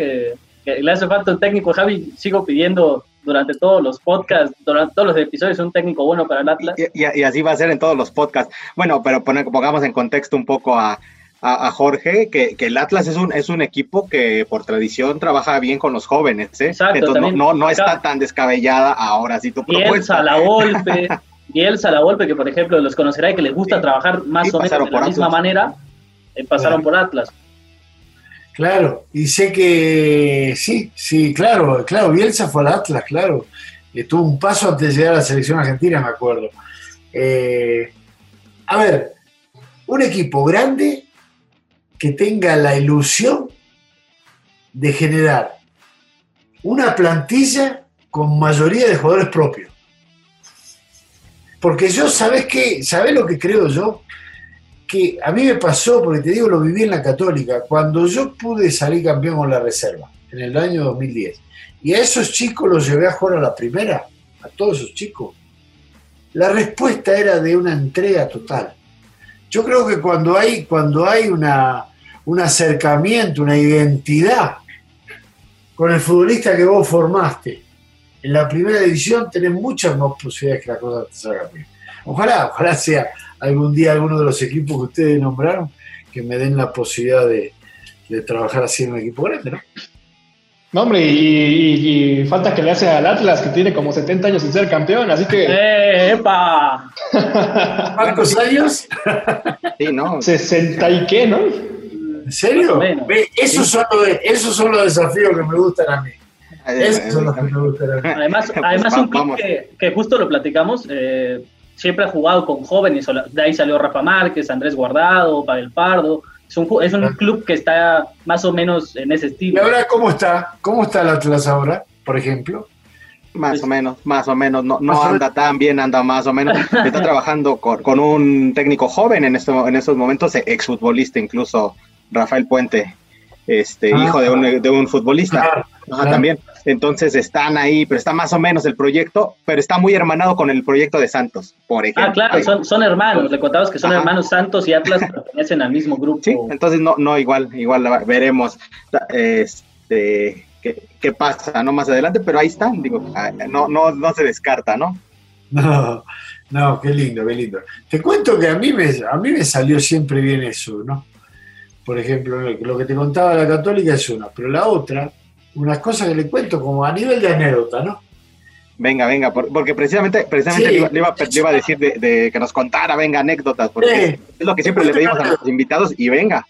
[SPEAKER 2] que, le hace falta un técnico. Javi, sigo pidiendo durante todos los podcasts, durante todos los episodios, un técnico bueno para el Atlas.
[SPEAKER 3] Y, y, así va a ser en todos los podcasts. Bueno, pero pongamos en contexto un poco a, a, Jorge que, que, el Atlas es un, es un equipo que por tradición trabaja bien con los jóvenes, ¿eh? Exacto, Entonces no, no, está tan descabellada ahora sí tu
[SPEAKER 2] propuesta. la golpe, Bielsa la golpe que por ejemplo los conocerá y que les gusta trabajar más o menos de la misma manera, eh, pasaron por Atlas.
[SPEAKER 5] Claro, y sé que sí, sí, claro, claro, Bielsa fue al Atlas, claro. Estuvo un paso antes de llegar a la selección argentina, me acuerdo. Eh, a ver, un equipo grande que tenga la ilusión de generar una plantilla con mayoría de jugadores propios. Porque yo, ¿sabes qué? ¿Sabes lo que creo yo? Que a mí me pasó, porque te digo, lo viví en la Católica, cuando yo pude salir campeón con la reserva, en el año 2010, y a esos chicos los llevé a jugar a la primera, a todos esos chicos, la respuesta era de una entrega total. Yo creo que cuando hay, cuando hay una, un acercamiento, una identidad con el futbolista que vos formaste. En la primera división tenés muchas más posibilidades que la cosa te salga bien. Ojalá, ojalá sea algún día alguno de los equipos que ustedes nombraron que me den la posibilidad de, trabajar así en un equipo grande, ¿no?
[SPEAKER 4] No, hombre, y, falta que le hace al Atlas, que tiene como 70 años sin ser campeón, así que.
[SPEAKER 2] ¡Eh, ¡Epa!
[SPEAKER 5] ¿Cuántos años?
[SPEAKER 4] sí, ¿no? 60 y qué, ¿no?
[SPEAKER 5] ¿En serio? esos, son los, esos son los desafíos que me gustan a mí. Esos son los que me gustan a mí.
[SPEAKER 2] Además, además un club que, que, justo lo platicamos, eh, siempre ha jugado con jóvenes, de ahí salió Rafa Márquez, Andrés Guardado, Pavel Pardo. Es un, es un club que está más o menos en ese estilo.
[SPEAKER 5] ¿Y ahora cómo está? ¿Cómo está el Atlas ahora, por ejemplo?
[SPEAKER 3] Más pues o menos, más o menos, no, no anda tan bien, anda más o menos. Está trabajando con, con un técnico joven en, esto, en estos momentos, exfutbolista incluso, Rafael Puente, este, ah. hijo de un, de un futbolista también. Entonces están ahí, pero está más o menos el proyecto, pero está muy hermanado con el proyecto de Santos, por ah, ejemplo.
[SPEAKER 2] Ah, claro, son, son hermanos, le contabas que son hermanos Santos y Atlas pertenecen al mismo grupo.
[SPEAKER 3] Sí, entonces no, no, igual, igual veremos este, qué, qué pasa, ¿no? Más adelante, pero ahí están, digo, ah, no, no, no se descarta, ¿no?
[SPEAKER 5] No, no, qué lindo, qué lindo. Te cuento que a mí me, a mí me salió siempre bien eso, ¿no? por ejemplo, lo que te contaba la católica es una, pero la otra, una cosa que le cuento como a nivel de anécdota, ¿no?
[SPEAKER 3] Venga, venga, porque precisamente, precisamente le, iba, a decir de, que nos contara, venga, anécdotas, porque es lo que siempre le pedimos a los invitados y venga.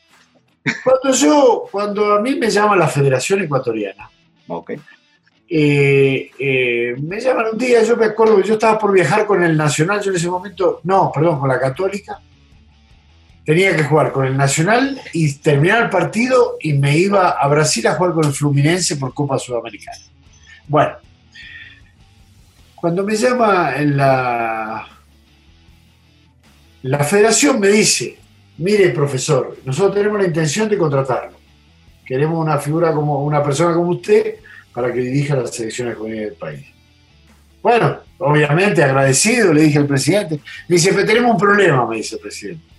[SPEAKER 5] Cuando yo, cuando a mí me llama la Federación Ecuatoriana,
[SPEAKER 3] okay.
[SPEAKER 5] Eh, eh, me llaman un día, yo me acuerdo que yo estaba por viajar con el Nacional, yo en ese momento, no, perdón, con la Católica, tenía que jugar con el Nacional y terminar el partido y me iba a Brasil a jugar con el Fluminense por Copa Sudamericana. Bueno, cuando me llama la, la federación me dice, mire profesor, nosotros tenemos la intención de contratarlo. Queremos una figura como una persona como usted para que dirija las selecciones juveniles del país. Bueno, obviamente agradecido, le dije al presidente. Me dice, tenemos un problema, me dice el presidente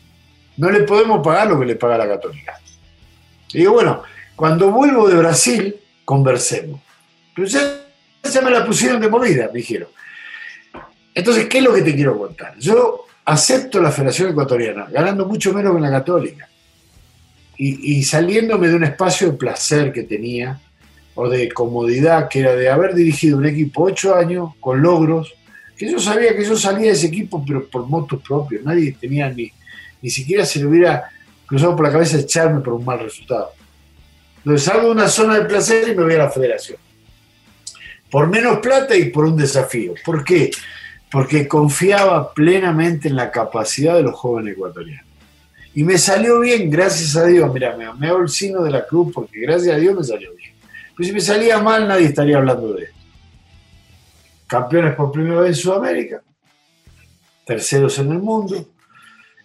[SPEAKER 5] no le podemos pagar lo que le paga la Católica. Y digo, bueno, cuando vuelvo de Brasil, conversemos. Pero ya, me la pusieron de movida, me dijeron. Entonces, ¿qué es lo que te quiero contar? Yo acepto la Federación Ecuatoriana, ganando mucho menos que la Católica. Y, y, saliéndome de un espacio de placer que tenía, o de comodidad, que era de haber dirigido un equipo ocho años, con logros, que yo sabía que yo salía de ese equipo, pero por motos propios, nadie tenía ni, ni siquiera se le hubiera cruzado por la cabeza echarme por un mal resultado. Entonces salgo de una zona de placer y me voy a la federación. por menos plata y por un desafío. ¿Por qué? Porque confiaba plenamente en la capacidad de los jóvenes ecuatorianos. Y me salió bien, gracias a Dios. Mira, me amé el sino de la cruz porque gracias a Dios me salió bien. Pero si me salía mal, nadie estaría hablando de esto. Campeones por primera vez en Sudamérica, terceros en el mundo,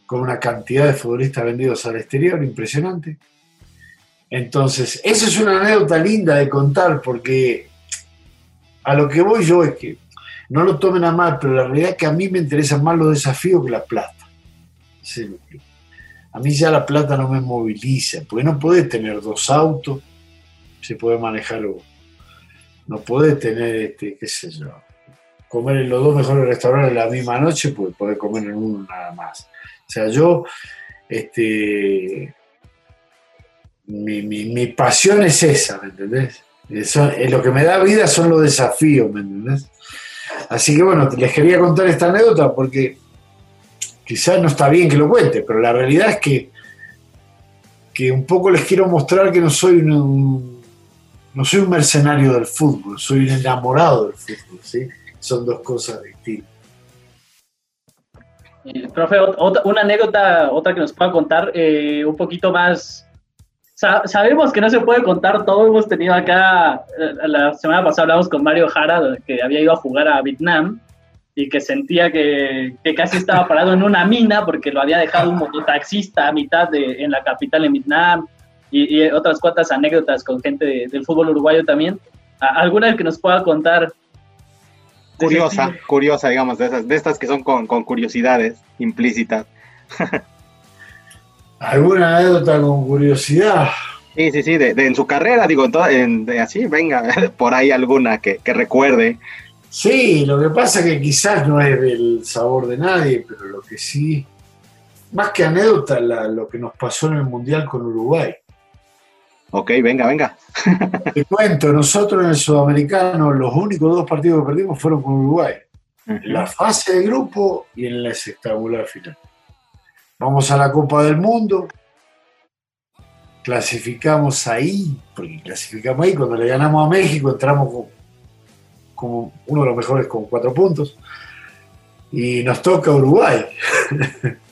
[SPEAKER 5] con una cantidad de futbolistas vendidos al exterior impresionante. Entonces, esa es una anécdota linda de contar porque a lo que voy yo es que no lo tomen a mal, pero la realidad es que a mí me interesan más los desafíos que la plata. A mí ya la plata no me moviliza, porque no puedes tener dos autos, se puede manejar uno. No puedes tener, este, qué sé yo, comer en los dos mejores restaurantes la misma noche, pues poder comer en uno nada más. O sea, yo, este, mi, mi pasión es esa, ¿me entendés? Lo que me da vida son los desafíos, ¿me entendés? Así que bueno, les quería contar esta anécdota porque quizás no está bien que lo cuente, pero la realidad es que, que un poco les quiero mostrar que no soy un, no soy un mercenario del fútbol, soy un enamorado del fútbol, ¿sí? Son dos cosas distintas.
[SPEAKER 2] Profe, una anécdota, otra que nos pueda contar, eh, un poquito más sabemos que no se puede contar todo. Hemos tenido acá, eh, la semana pasada hablamos con Mario Jara, que había ido a jugar a Vietnam y que sentía que, casi estaba parado en una mina porque lo había dejado un mototaxista a mitad de, en la capital en Vietnam y, otras cuantas anécdotas con gente del fútbol uruguayo también. ¿Alguna que nos pueda contar?
[SPEAKER 3] Curiosa, curiosa, digamos, de, esas, de estas que son con, con curiosidades implícitas.
[SPEAKER 5] ¿Alguna anécdota con curiosidad?
[SPEAKER 3] Sí, sí, sí, de, en su carrera, digo, en, de así, venga, por ahí alguna que, recuerde.
[SPEAKER 5] Sí, lo que pasa es que quizás no es del sabor de nadie, pero lo que sí, más que anécdota, lo que nos pasó en el Mundial con Uruguay.
[SPEAKER 3] Ok, venga, venga.
[SPEAKER 5] Te cuento, nosotros en el Sudamericano, los únicos dos partidos que perdimos fueron con Uruguay. En la fase de grupo y en la sextabular final. Vamos a la Copa del Mundo, clasificamos ahí, porque clasificamos ahí, cuando le ganamos a México entramos como, uno de los mejores con cuatro puntos, y nos toca Uruguay.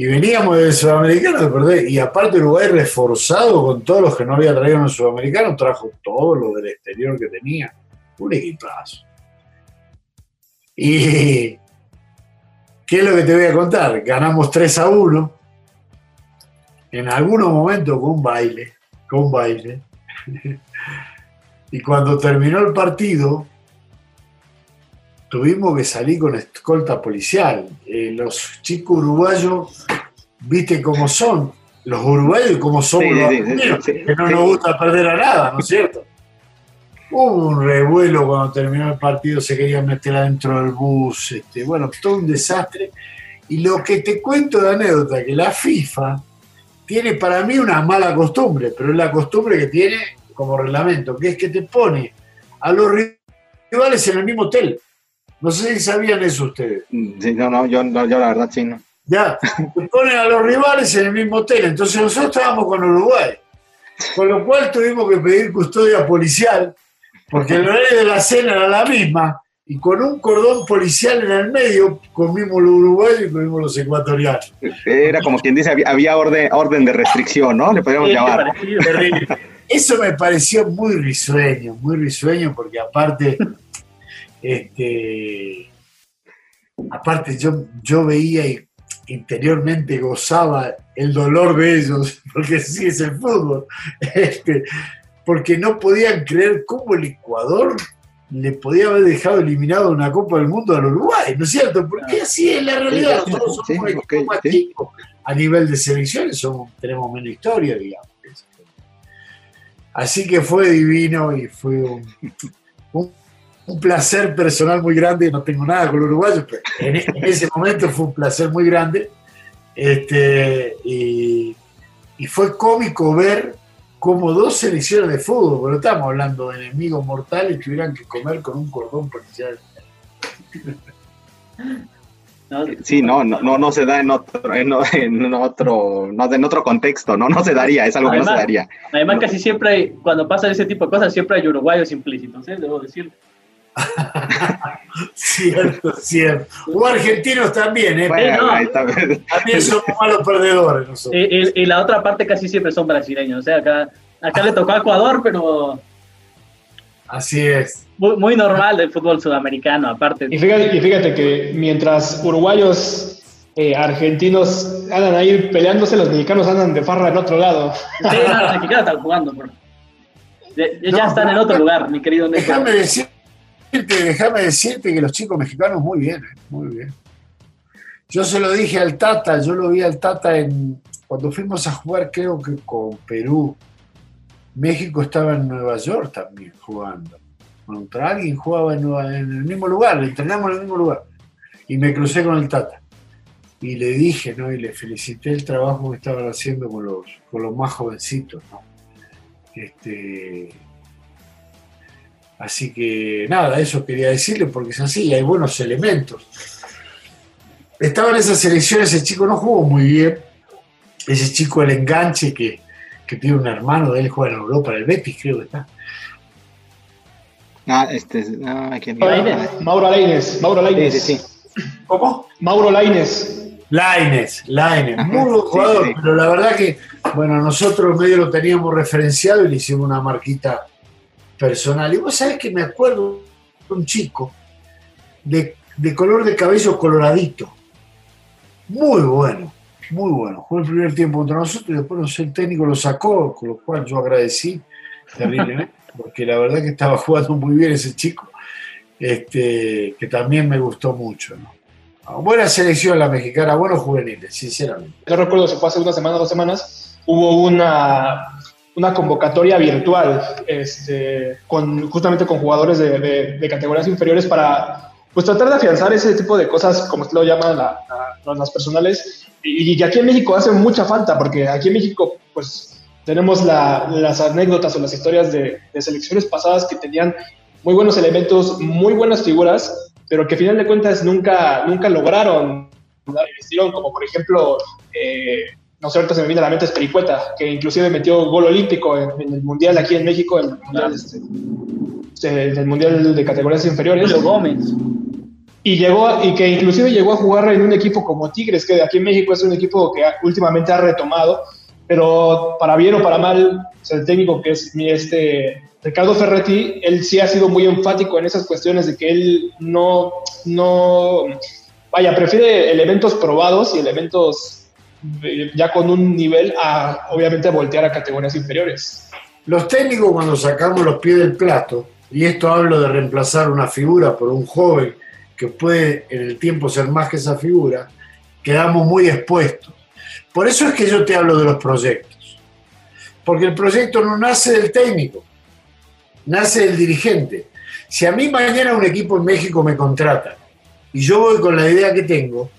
[SPEAKER 5] y veníamos del sudamericano de perder, y aparte Uruguay reforzado con todos los que no había traído en el sudamericano, trajo todo lo del exterior que tenía, un equipazo. Y ¿Qué es lo que te voy a contar? Ganamos 3 a 1. En algunos momentos con un baile, con un baile. y cuando terminó el partido, tuvimos que salir con escolta policial. Eh, los chicos uruguayos, viste cómo son. Los uruguayos, como somos los argentinos, que no nos gusta perder a nada, ¿no es cierto? Hubo un revuelo cuando terminó el partido, se querían meter adentro del bus, este, bueno, todo un desastre. Y lo que te cuento de anécdota, que la FIFA tiene para mí una mala costumbre, pero es la costumbre que tiene como reglamento, que es que te pone a los rivales en el mismo hotel. No sé si sabían eso ustedes.
[SPEAKER 3] Sí, no, no, yo, yo la verdad sí, no.
[SPEAKER 5] Ya, ponen a los rivales en el mismo hotel. Entonces nosotros estábamos con Uruguay, con lo cual tuvimos que pedir custodia policial porque el horario de la cena era la misma, y con un cordón policial en el medio comimos los uruguayos y comimos los ecuatorianos.
[SPEAKER 3] Era como quien dice, había, orden, orden de restricción, ¿no? Le podríamos llamar.
[SPEAKER 5] Eso me pareció muy risueño, muy risueño, porque aparte, este, aparte yo, yo veía y interiormente gozaba el dolor de ellos, porque sí es el fútbol. Este, porque no podían creer cómo el Ecuador le podía haber dejado eliminado una Copa del Mundo al Uruguay, ¿no es cierto? Porque así es la realidad, todos somos A nivel de selecciones somos, tenemos menos historia, digamos. Así que fue divino y fue un, placer personal muy grande. No tengo nada con los uruguayos, pero en, ese momento fue un placer muy grande. Este, y, y fue cómico ver como dos selecciones de fútbol, pero estamos hablando de enemigos mortales que tuvieran que comer con un cordón policial.
[SPEAKER 3] Sí, no, no, no, se da en otro, en, otro, no, en otro contexto, no, no se daría, es algo que no se daría.
[SPEAKER 2] Además, casi siempre, hay, cuando pasa ese tipo de cosas, siempre hay uruguayos implícitos, ¿eh? debo decir.
[SPEAKER 5] cierto, cierto. O argentinos también, ¿eh? también somos malos perdedores nosotros.
[SPEAKER 2] Y, la otra parte casi siempre son brasileños. O sea, acá, acá le tocó a Ecuador, pero.
[SPEAKER 5] Así es.
[SPEAKER 2] Muy, normal del fútbol sudamericano, aparte.
[SPEAKER 4] Y fíjate, y fíjate que mientras uruguayos eh, argentinos andan ahí peleándose, los mexicanos andan de farra en otro lado.
[SPEAKER 2] Sí, los mexicanos están jugando. Ya, están en otro lugar, mi querido
[SPEAKER 5] Déjame decirte, déjame decirte que los chicos mexicanos muy bien, eh, muy bien. Yo se lo dije al Tata, yo lo vi al Tata en, cuando fuimos a jugar, creo que con Perú. México estaba en Nueva York también jugando. Contra alguien jugaba en, el mismo lugar, entrenamos en el mismo lugar. Y me crucé con el Tata y le dije, ¿no? Y le felicité el trabajo que estaban haciendo con los, con los más jovencitos, ¿no? Este, así que nada, eso quería decirle porque es así, hay buenos elementos. Estaba en esa selección, ese chico no jugó muy bien, ese chico el enganche que, tiene un hermano de él, juega en Europa, el Betis creo que está.
[SPEAKER 3] Ah, este, no,
[SPEAKER 4] Mauro Alaines, Mauro Alaines.
[SPEAKER 3] Sí,
[SPEAKER 5] ¿Cómo?
[SPEAKER 4] Mauro Laines.
[SPEAKER 5] Laines, Laines, muy buen jugador, pero la verdad que, bueno, nosotros medio lo teníamos referenciado y le hicimos una marquita personal. Y vos sabés que me acuerdo de un chico de, color de cabello coloradito, muy bueno, muy bueno. Fue el primer tiempo contra nosotros y después no sé, el técnico lo sacó, con lo cual yo agradecí terriblemente, porque la verdad que estaba jugando muy bien ese chico, este, que también me gustó mucho, ¿no? Buena selección la mexicana, buenos juveniles, sinceramente.
[SPEAKER 4] Yo recuerdo, se fue hace una semana, dos semanas, hubo una, una convocatoria virtual este, con, justamente con jugadores de, de, categorías inferiores para pues tratar de afianzar ese tipo de cosas, como usted lo llama, las personales, y, y, aquí en México hace mucha falta, porque aquí en México pues tenemos las anécdotas o las historias de, de selecciones pasadas que tenían muy buenos elementos, muy buenas figuras, pero que al final de cuentas nunca, nunca lograron investigaron, como por ejemplo, eh, no sé, ahorita se me viene a la mente Espericueta, que inclusive metió gol olímpico en, el Mundial aquí en México, en el Mundial, este, mundial de categorías inferiores.
[SPEAKER 2] Julio Gómez.
[SPEAKER 4] Y, llegó, y que inclusive llegó a jugar en un equipo como Tigres, que aquí en México es un equipo que últimamente ha retomado, pero para bien o para mal, el técnico que es este Ricardo Ferretti, él sí ha sido muy enfático en esas cuestiones de que él no, no, vaya, prefiere elementos probados y elementos ya con un nivel a, obviamente, voltear a categorías inferiores.
[SPEAKER 5] Los técnicos cuando sacamos los pies del plato, y esto hablo de reemplazar una figura por un joven que puede en el tiempo ser más que esa figura, quedamos muy expuestos. Por eso es que yo te hablo de los proyectos. Porque el proyecto no nace del técnico, nace el dirigente. Si a mí mañana un equipo en México me contrata y yo voy con la idea que tengo,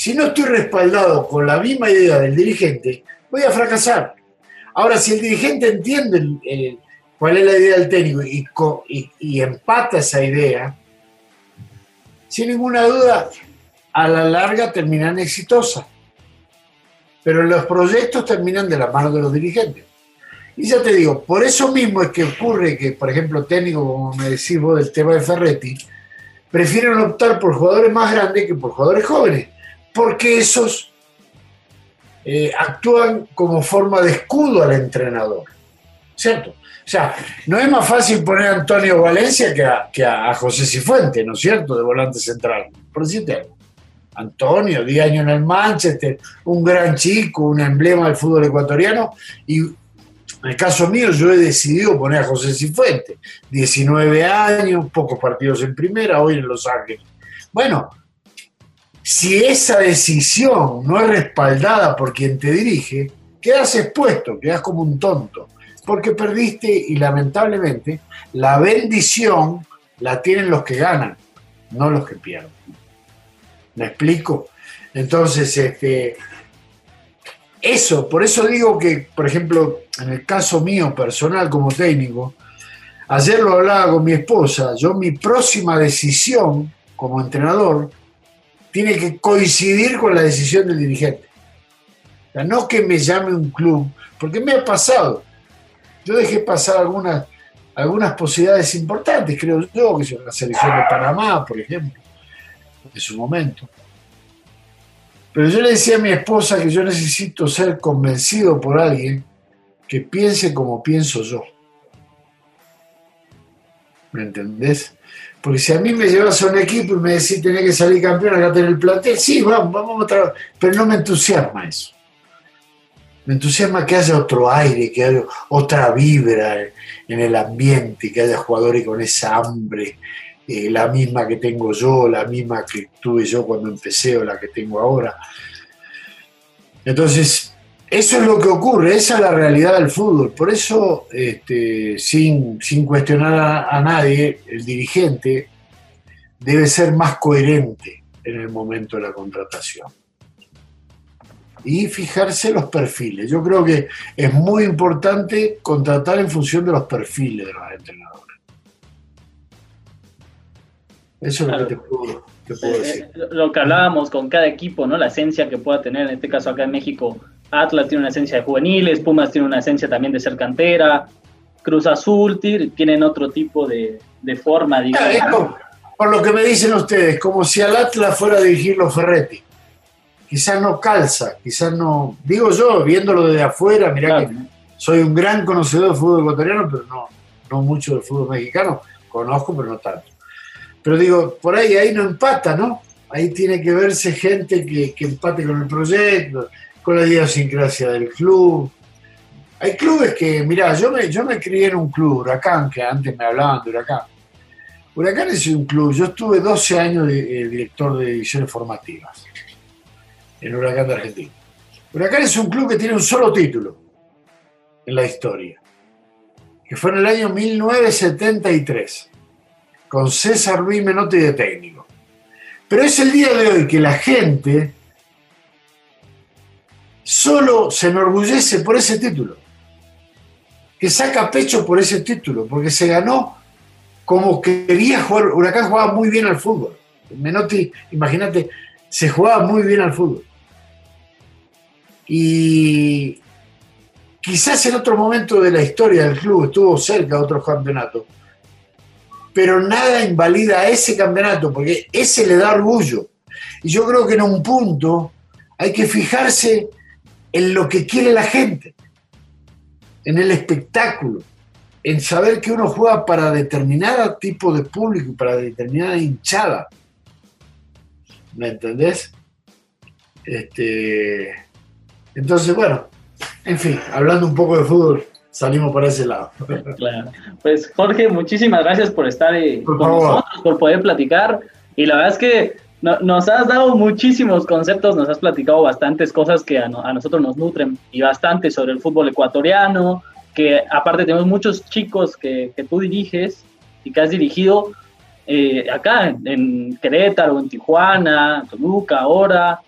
[SPEAKER 5] si no estoy respaldado con la misma idea del dirigente, voy a fracasar. Ahora, si el dirigente entiende cuál es la idea del técnico y, y empata esa idea, sin ninguna duda, a la larga terminan exitosas. Pero los proyectos terminan de la mano de los dirigentes. Y ya te digo, por eso mismo es que ocurre que, por ejemplo, técnico, como me decís vos del tema de Ferretti, prefieren optar por jugadores más grandes que por jugadores jóvenes, porque esos eh, actúan como forma de escudo al entrenador. ¿Cierto? O sea, no es más fácil poner a Antonio Valencia que a, que a, José Cifuente, ¿no es cierto?, de volante central. Por decirte Antonio, 10 años en el Manchester, un gran chico, un emblema del fútbol ecuatoriano, y en el caso mío, yo he decidido poner a José Cifuente, 19 años, pocos partidos en primera, hoy en Los Ángeles. Bueno, si esa decisión no es respaldada por quien te dirige, quedas expuesto, quedas como un tonto, porque perdiste y lamentablemente la bendición la tienen los que ganan, no los que pierden. ¿Me explico? Entonces, este, eso, por eso digo que, por ejemplo, en el caso mío personal como técnico, ayer lo hablaba con mi esposa, yo mi próxima decisión como entrenador tiene que coincidir con la decisión del dirigente. O sea, no que me llame un club, porque me ha pasado. Yo dejé pasar algunas algunas posibilidades importantes, creo yo, que es la selección de Panamá, por ejemplo, en su momento. Pero yo le decía a mi esposa que yo necesito ser convencido por alguien que piense como pienso yo. ¿Me entendés? Porque si a mí me llevas a un equipo y me decís tenés que salir campeón, acá tener el plantel, sí, vamos, vamos a trabajar. Pero no me entusiasma eso. Me entusiasma que haya otro aire, que haya otra vibra en el ambiente, que haya jugadores con esa hambre, eh, la misma que tengo yo, la misma que tuve yo cuando empecé o la que tengo ahora. Entonces, eso es lo que ocurre, esa es la realidad del fútbol. Por eso, este, sin, sin cuestionar a, nadie, el dirigente debe ser más coherente en el momento de la contratación. Y fijarse los perfiles. Yo creo que es muy importante contratar en función de los perfiles de los entrenadores. Eso es lo que te puedo, te puedo eh, decir.
[SPEAKER 2] Eh, lo que hablábamos con cada equipo, ¿no? La esencia que pueda tener, en este caso acá en México, Atlas tiene una esencia de juveniles, Pumas tiene una esencia también de ser cantera, Cruz Azul tienen otro tipo de, forma, digamos.
[SPEAKER 5] por lo que me dicen ustedes, como si al Atlas fuera a dirigir los Ferretti. Quizás no calza, quizás no. Digo yo, viéndolo desde afuera, mirá que soy un gran conocedor del fútbol ecuatoriano, pero no, no mucho del fútbol mexicano. Conozco, pero no tanto. Pero digo, por ahí, ahí no empata, ¿no? Ahí tiene que verse gente que, que empate con el proyecto, con la idiosincrasia del club. Hay clubes que, mirá, yo me, yo me crié en un club, Huracán, que antes me hablaban de Huracán. Huracán es un club, yo estuve 12 años de, director de divisiones formativas en Huracán de Argentina. Huracán es un club que tiene un solo título en la historia, que fue en el año 1973, con César Ruiz Menotti de técnico. Pero es el día de hoy que la gente solo se enorgullece por ese título, que saca pecho por ese título, porque se ganó como quería jugar. Huracán jugaba muy bien al fútbol. Menotti, imagínate, se jugaba muy bien al fútbol. Y quizás en otro momento de la historia del club estuvo cerca de otros campeonatos, pero nada invalida ese campeonato, porque ese le da orgullo. Y yo creo que en un punto hay que fijarse en lo que quiere la gente, en el espectáculo, en saber que uno juega para determinado tipo de público, para determinada hinchada. ¿Me entendés? Este, entonces, bueno, en fin, hablando un poco de fútbol, salimos para ese lado.
[SPEAKER 2] Claro. Pues Jorge, muchísimas gracias por estar eh, con nosotros, por poder platicar. Y la verdad es que nos has dado muchísimos conceptos, nos has platicado bastantes cosas que a, nosotros nos nutren y bastante sobre el fútbol ecuatoriano, que aparte tenemos muchos chicos que, tú diriges y que has dirigido eh, acá en, Querétaro, en Tijuana, Toluca, ahora,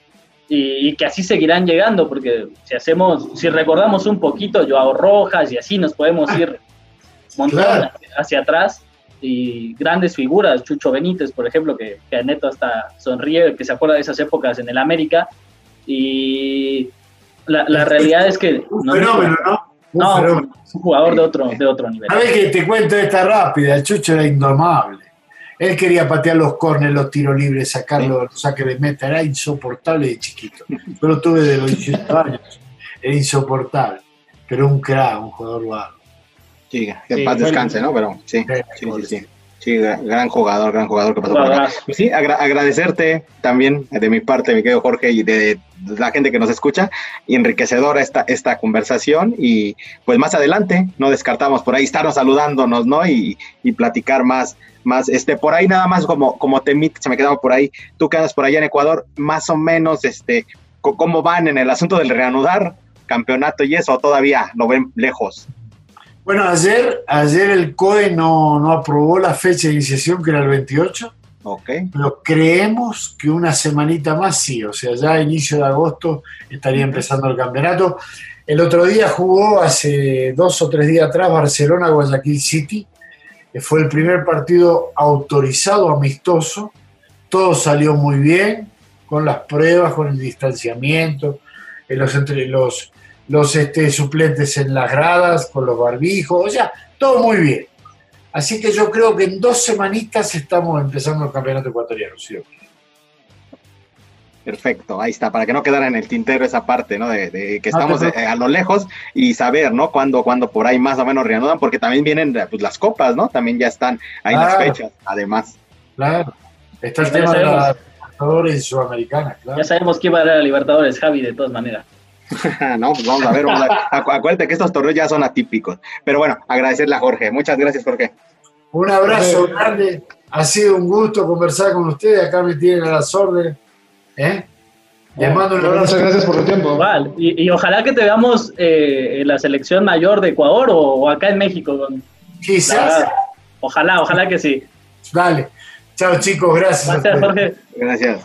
[SPEAKER 2] y, que así seguirán llegando, porque si hacemos, si recordamos un poquito, Joao Rojas y así nos podemos ir montando hacia atrás y grandes figuras, Chucho Benítez, por ejemplo, que, que neto hasta sonríe, que se acuerda de esas épocas en el América. Y la, realidad es que...
[SPEAKER 5] Un fenómeno, ¿no?
[SPEAKER 2] no, un jugador de otro, de otro nivel.
[SPEAKER 5] A ver que te cuento esta rápida, el Chucho era indomable. Él quería patear los corners, los tiros libres, sacarlo, los saques de meta, era insoportable de chiquito. Yo lo tuve de los 18 años, era insoportable, pero un crack, un jugador guapo.
[SPEAKER 3] Sí, que paz descanse, ¿no? Pero sí, sí, sí, sí. Sí, gran jugador, gran jugador que pasó por acá. Pues sí, agradecerte también de mi parte, mi querido Jorge, y de, la gente que nos escucha, y enriquecedora esta, esta conversación. Y pues más adelante, no descartamos por ahí estarnos saludándonos, ¿no? Y, y platicar más, más, este, por ahí nada más como, como te se me quedaba por ahí, tú quedas por allá en Ecuador, más o menos, este, ¿cómo van en el asunto del reanudar campeonato y eso? ¿Todavía lo ven lejos?
[SPEAKER 5] Bueno, ayer, ayer el COE no, aprobó la fecha de iniciación, que era el 28.
[SPEAKER 3] Ok.
[SPEAKER 5] Pero creemos que una semanita más sí, o sea, ya a inicio de agosto estaría empezando el campeonato. El otro día jugó, hace dos o tres días atrás, Barcelona-Guayaquil City, que fue el primer partido autorizado amistoso. Todo salió muy bien, con las pruebas, con el distanciamiento, en los, entre los los este, suplentes en las gradas, con los barbijos, o sea, todo muy bien. Así que yo creo que en dos semanitas estamos empezando el campeonato ecuatoriano, ¿sí?
[SPEAKER 3] Perfecto, ahí está, para que no quedara en el tintero esa parte, ¿no? De, que estamos eh, a lo lejos y saber, ¿no? Cuándo, cuando por ahí más o menos reanudan, porque también vienen pues, las copas, ¿no? También ya están ahí las fechas, además.
[SPEAKER 5] Claro, está el tema de la Libertadores y Sudamericana, claro.
[SPEAKER 2] Ya sabemos que va a dar a Libertadores, Javi, de todas maneras.
[SPEAKER 3] no, pues vamos a ver, acuérdate que estos torneos ya son atípicos. Pero bueno, agradecerle a Jorge. Muchas gracias, Jorge.
[SPEAKER 5] Un abrazo grande. Ha sido un gusto conversar con ustedes. Acá me tienen a las órdenes. ¿Eh? Les mando un abrazo.
[SPEAKER 4] gracias por el tiempo.
[SPEAKER 2] Y, ojalá que te veamos eh, en la selección mayor de Ecuador o, acá en México.
[SPEAKER 5] Quizás.
[SPEAKER 2] ojalá, ojalá que sí.
[SPEAKER 5] Dale. Chao, chicos. Gracias.
[SPEAKER 2] Gracias, Jorge.
[SPEAKER 3] Gracias.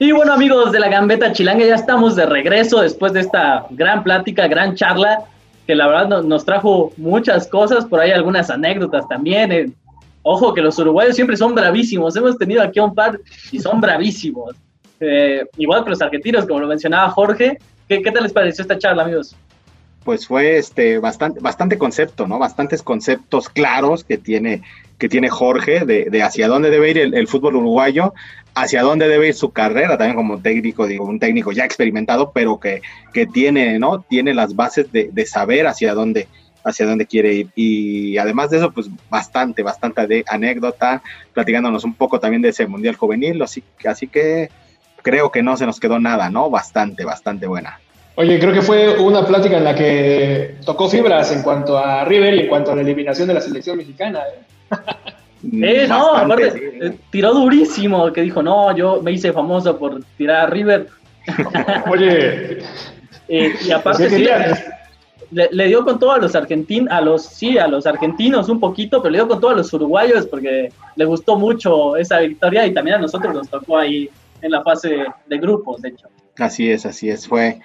[SPEAKER 2] Y bueno amigos de la Gambeta Chilanga, ya estamos de regreso después de esta gran plática, gran charla, que la verdad nos trajo muchas cosas, por ahí algunas anécdotas también. Eh. Ojo que los uruguayos siempre son bravísimos, hemos tenido aquí a un par y son bravísimos. Eh, igual que los argentinos, como lo mencionaba Jorge. ¿Qué, ¿Qué tal les pareció esta charla amigos?
[SPEAKER 3] pues fue este bastante, bastante concepto, ¿no? Bastantes conceptos claros que tiene, que tiene Jorge de, hacia dónde debe ir el, fútbol uruguayo, hacia dónde debe ir su carrera, también como técnico, digo, un técnico ya experimentado, pero que, que tiene, ¿no? Tiene las bases de, saber hacia dónde, hacia dónde quiere ir. Y además de eso, pues bastante, bastante de anécdota, platicándonos un poco también de ese Mundial Juvenil, así, así que creo que no se nos quedó nada, ¿no? Bastante, bastante buena.
[SPEAKER 4] Oye, creo que fue una plática en la que tocó fibras en cuanto a River y en cuanto a la eliminación de la selección mexicana.
[SPEAKER 2] ¿eh? Eh no, aparte, eh, tiró durísimo, que dijo, no, yo me hice famoso por tirar a River.
[SPEAKER 4] Oye.
[SPEAKER 2] Eh, y aparte, sí, le, dio con todo a los argentinos, a los, sí, a los argentinos un poquito, pero le dio con todos los uruguayos porque le gustó mucho esa victoria y también a nosotros nos tocó ahí en la fase de grupos, de hecho.
[SPEAKER 3] Así es, así es, fue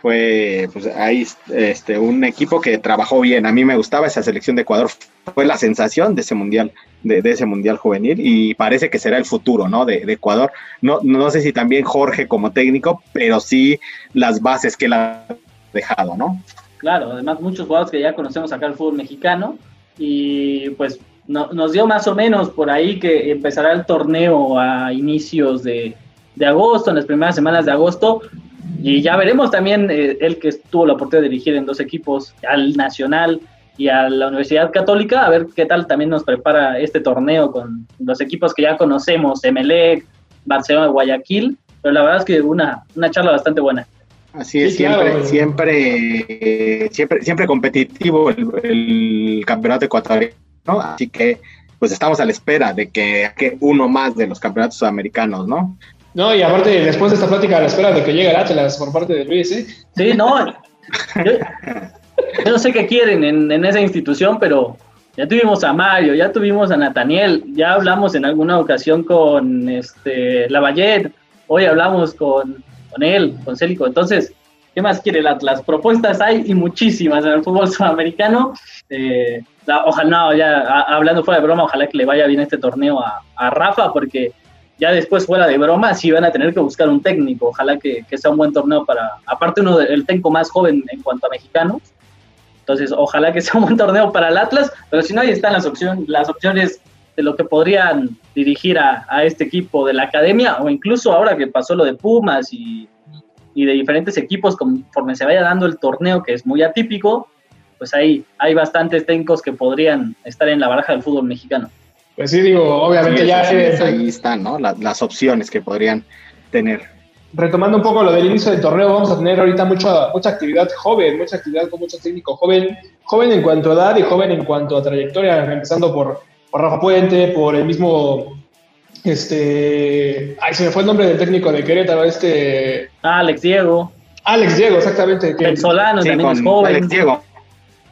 [SPEAKER 3] fue pues ahí este un equipo que trabajó bien. A mí me gustaba esa selección de Ecuador, fue la sensación de ese mundial, de, ese mundial juvenil, y parece que será el futuro, ¿no? De, Ecuador. No, no sé si también Jorge como técnico, pero sí las bases que él ha dejado, ¿no?
[SPEAKER 2] Claro, además muchos jugadores que ya conocemos acá el fútbol mexicano, y pues nos dio más o menos por ahí que empezará el torneo a inicios de, de agosto, en las primeras semanas de agosto, y ya veremos también eh, él que tuvo la oportunidad de dirigir en dos equipos, al Nacional y a la Universidad Católica, a ver qué tal también nos prepara este torneo con los equipos que ya conocemos, Emelec, Barcelona, Guayaquil, pero la verdad es que una, una charla bastante buena.
[SPEAKER 3] Así es, siempre, siempre, siempre, siempre competitivo el, campeonato ecuatoriano, así que pues estamos a la espera de que, que uno más de los campeonatos sudamericanos, ¿no?
[SPEAKER 4] No, y aparte, después de esta plática, a la espera de que llegue el Atlas por parte de Luis, ¿eh?
[SPEAKER 2] Sí, no. Yo, no sé qué quieren en, esa institución, pero ya tuvimos a Mario, ya tuvimos a Nathaniel, ya hablamos en alguna ocasión con este Lavallette, hoy hablamos con, con él, con Célico. Entonces, ¿qué más quiere el Atlas? Propuestas hay y muchísimas en el fútbol sudamericano. Eh, ojalá, no, ya hablando fuera de broma, ojalá que le vaya bien este torneo a, a Rafa, porque ya después fuera de broma, sí van a tener que buscar un técnico. Ojalá que, sea un buen torneo para, aparte uno del técnico más joven en cuanto a mexicanos. Entonces, ojalá que sea un buen torneo para el Atlas, pero si no, ahí están las, opciones las opciones de lo que podrían dirigir a, este equipo de la academia, o incluso ahora que pasó lo de Pumas y, y de diferentes equipos, conforme se vaya dando el torneo, que es muy atípico, pues ahí hay bastantes técnicos que podrían estar en la baraja del fútbol mexicano.
[SPEAKER 4] Pues sí, digo, obviamente ya...
[SPEAKER 3] ahí están, ¿no? Las, opciones que podrían tener.
[SPEAKER 4] Retomando un poco lo del inicio del torneo, vamos a tener ahorita mucha, mucha actividad joven, mucha actividad con mucho técnico joven, joven en cuanto a edad y joven en cuanto a trayectoria, empezando por, Rafa Puente, por el mismo este. Ay, se me fue el nombre del técnico de Querétaro, este.
[SPEAKER 2] Alex Diego.
[SPEAKER 4] Alex Diego, exactamente.
[SPEAKER 2] El Solano también es joven. Alex Diego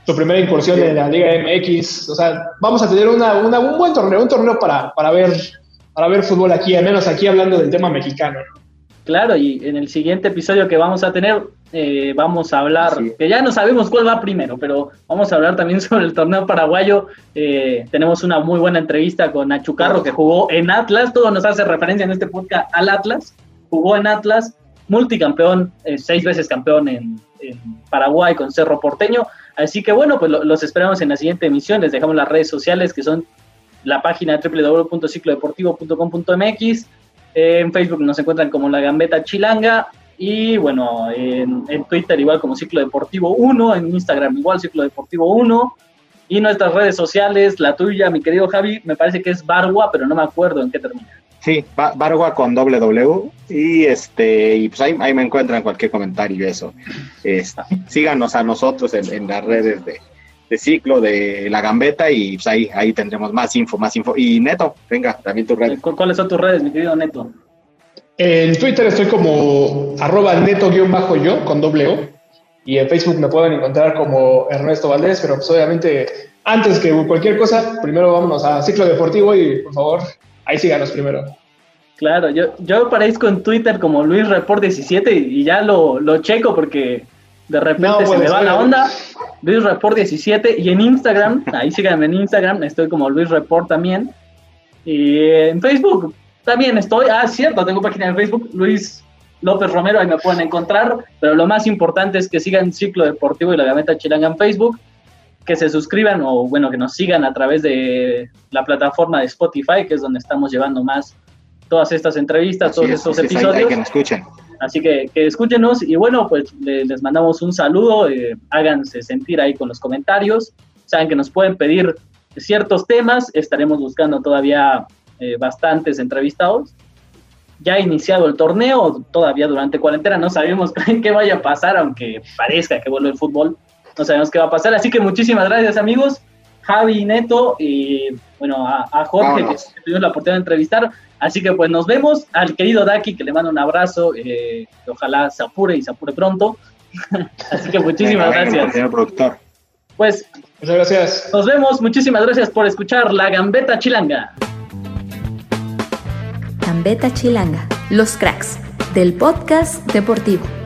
[SPEAKER 4] su primera incursión en la Liga MX. O sea, vamos a tener una, un buen torneo, un torneo para, para, ver, para ver fútbol aquí, al menos aquí hablando del tema mexicano.
[SPEAKER 2] Claro, y en el siguiente episodio que vamos a tener, eh, vamos a hablar, que ya no sabemos cuál va primero, pero vamos a hablar también sobre el torneo paraguayo. Eh, tenemos una muy buena entrevista con Nacho Carro, que jugó en Atlas, todo nos hace referencia en este podcast al Atlas, jugó en Atlas, multicampeón, eh, seis veces campeón en, Paraguay con Cerro Porteño. Así que bueno, pues los esperamos en la siguiente emisión. Les dejamos las redes sociales que son la página www.ciclodeportivo.com.mx. en Facebook nos encuentran como La Gambeta Chilanga. Y bueno, en, Twitter igual como Ciclo Deportivo 1, en Instagram igual Ciclo Deportivo 1. Y nuestras redes sociales, la tuya, mi querido Javi, me parece que es Bargua, pero no me acuerdo en qué termina.
[SPEAKER 3] Sí, Bargua con doble W. Y este, y pues ahí, me encuentran cualquier comentario y eso. Este, síganos a nosotros en, las redes de, ciclo de la gambeta y pues ahí, ahí tendremos más info, más info. Y Neto, venga, también tus redes.
[SPEAKER 2] ¿Cuáles son tus redes, mi querido Neto?
[SPEAKER 4] En Twitter estoy como arroba neto-yo con doble O. Y en Facebook me pueden encontrar como Ernesto Valdés, pero pues obviamente antes que cualquier cosa, primero vámonos a Ciclo Deportivo y por favor ahí síganos primero.
[SPEAKER 2] Claro, yo, yo aparezco en Twitter como Luis Report 17 y, ya lo, lo, checo porque de repente se me va la onda. Luis Report 17 y en Instagram, ahí síganme en Instagram, estoy como Luis Report también. Y en Facebook también estoy, ah, cierto, tengo página en Facebook, Luis López Romero, ahí me pueden encontrar, pero lo más importante es que sigan Ciclo Deportivo y la Gameta Chilanga en Facebook que se suscriban o bueno, que nos sigan a través de la plataforma de Spotify, que es donde estamos llevando más todas estas entrevistas, todos estos episodios.
[SPEAKER 3] que nos escuchen.
[SPEAKER 2] Así que, que escúchenos y bueno, pues les mandamos un saludo, eh, háganse sentir ahí con los comentarios, saben que nos pueden pedir ciertos temas, estaremos buscando todavía eh, bastantes entrevistados. Ya ha iniciado el torneo, todavía durante cuarentena no sabemos qué vaya a pasar, aunque parezca que vuelve el fútbol no sabemos qué va a pasar. Así que muchísimas gracias, amigos. Javi, Neto y bueno, a, Jorge que tuvimos la oportunidad de entrevistar. Así que pues nos vemos. Al querido Daki que le mando un abrazo. Eh, ojalá se apure y se apure pronto. Así que muchísimas gracias.
[SPEAKER 3] Señor productor.
[SPEAKER 2] Pues
[SPEAKER 4] muchas gracias.
[SPEAKER 2] Nos vemos. Muchísimas gracias por escuchar La Gambeta Chilanga.
[SPEAKER 1] Gambeta Chilanga, los cracks del podcast deportivo.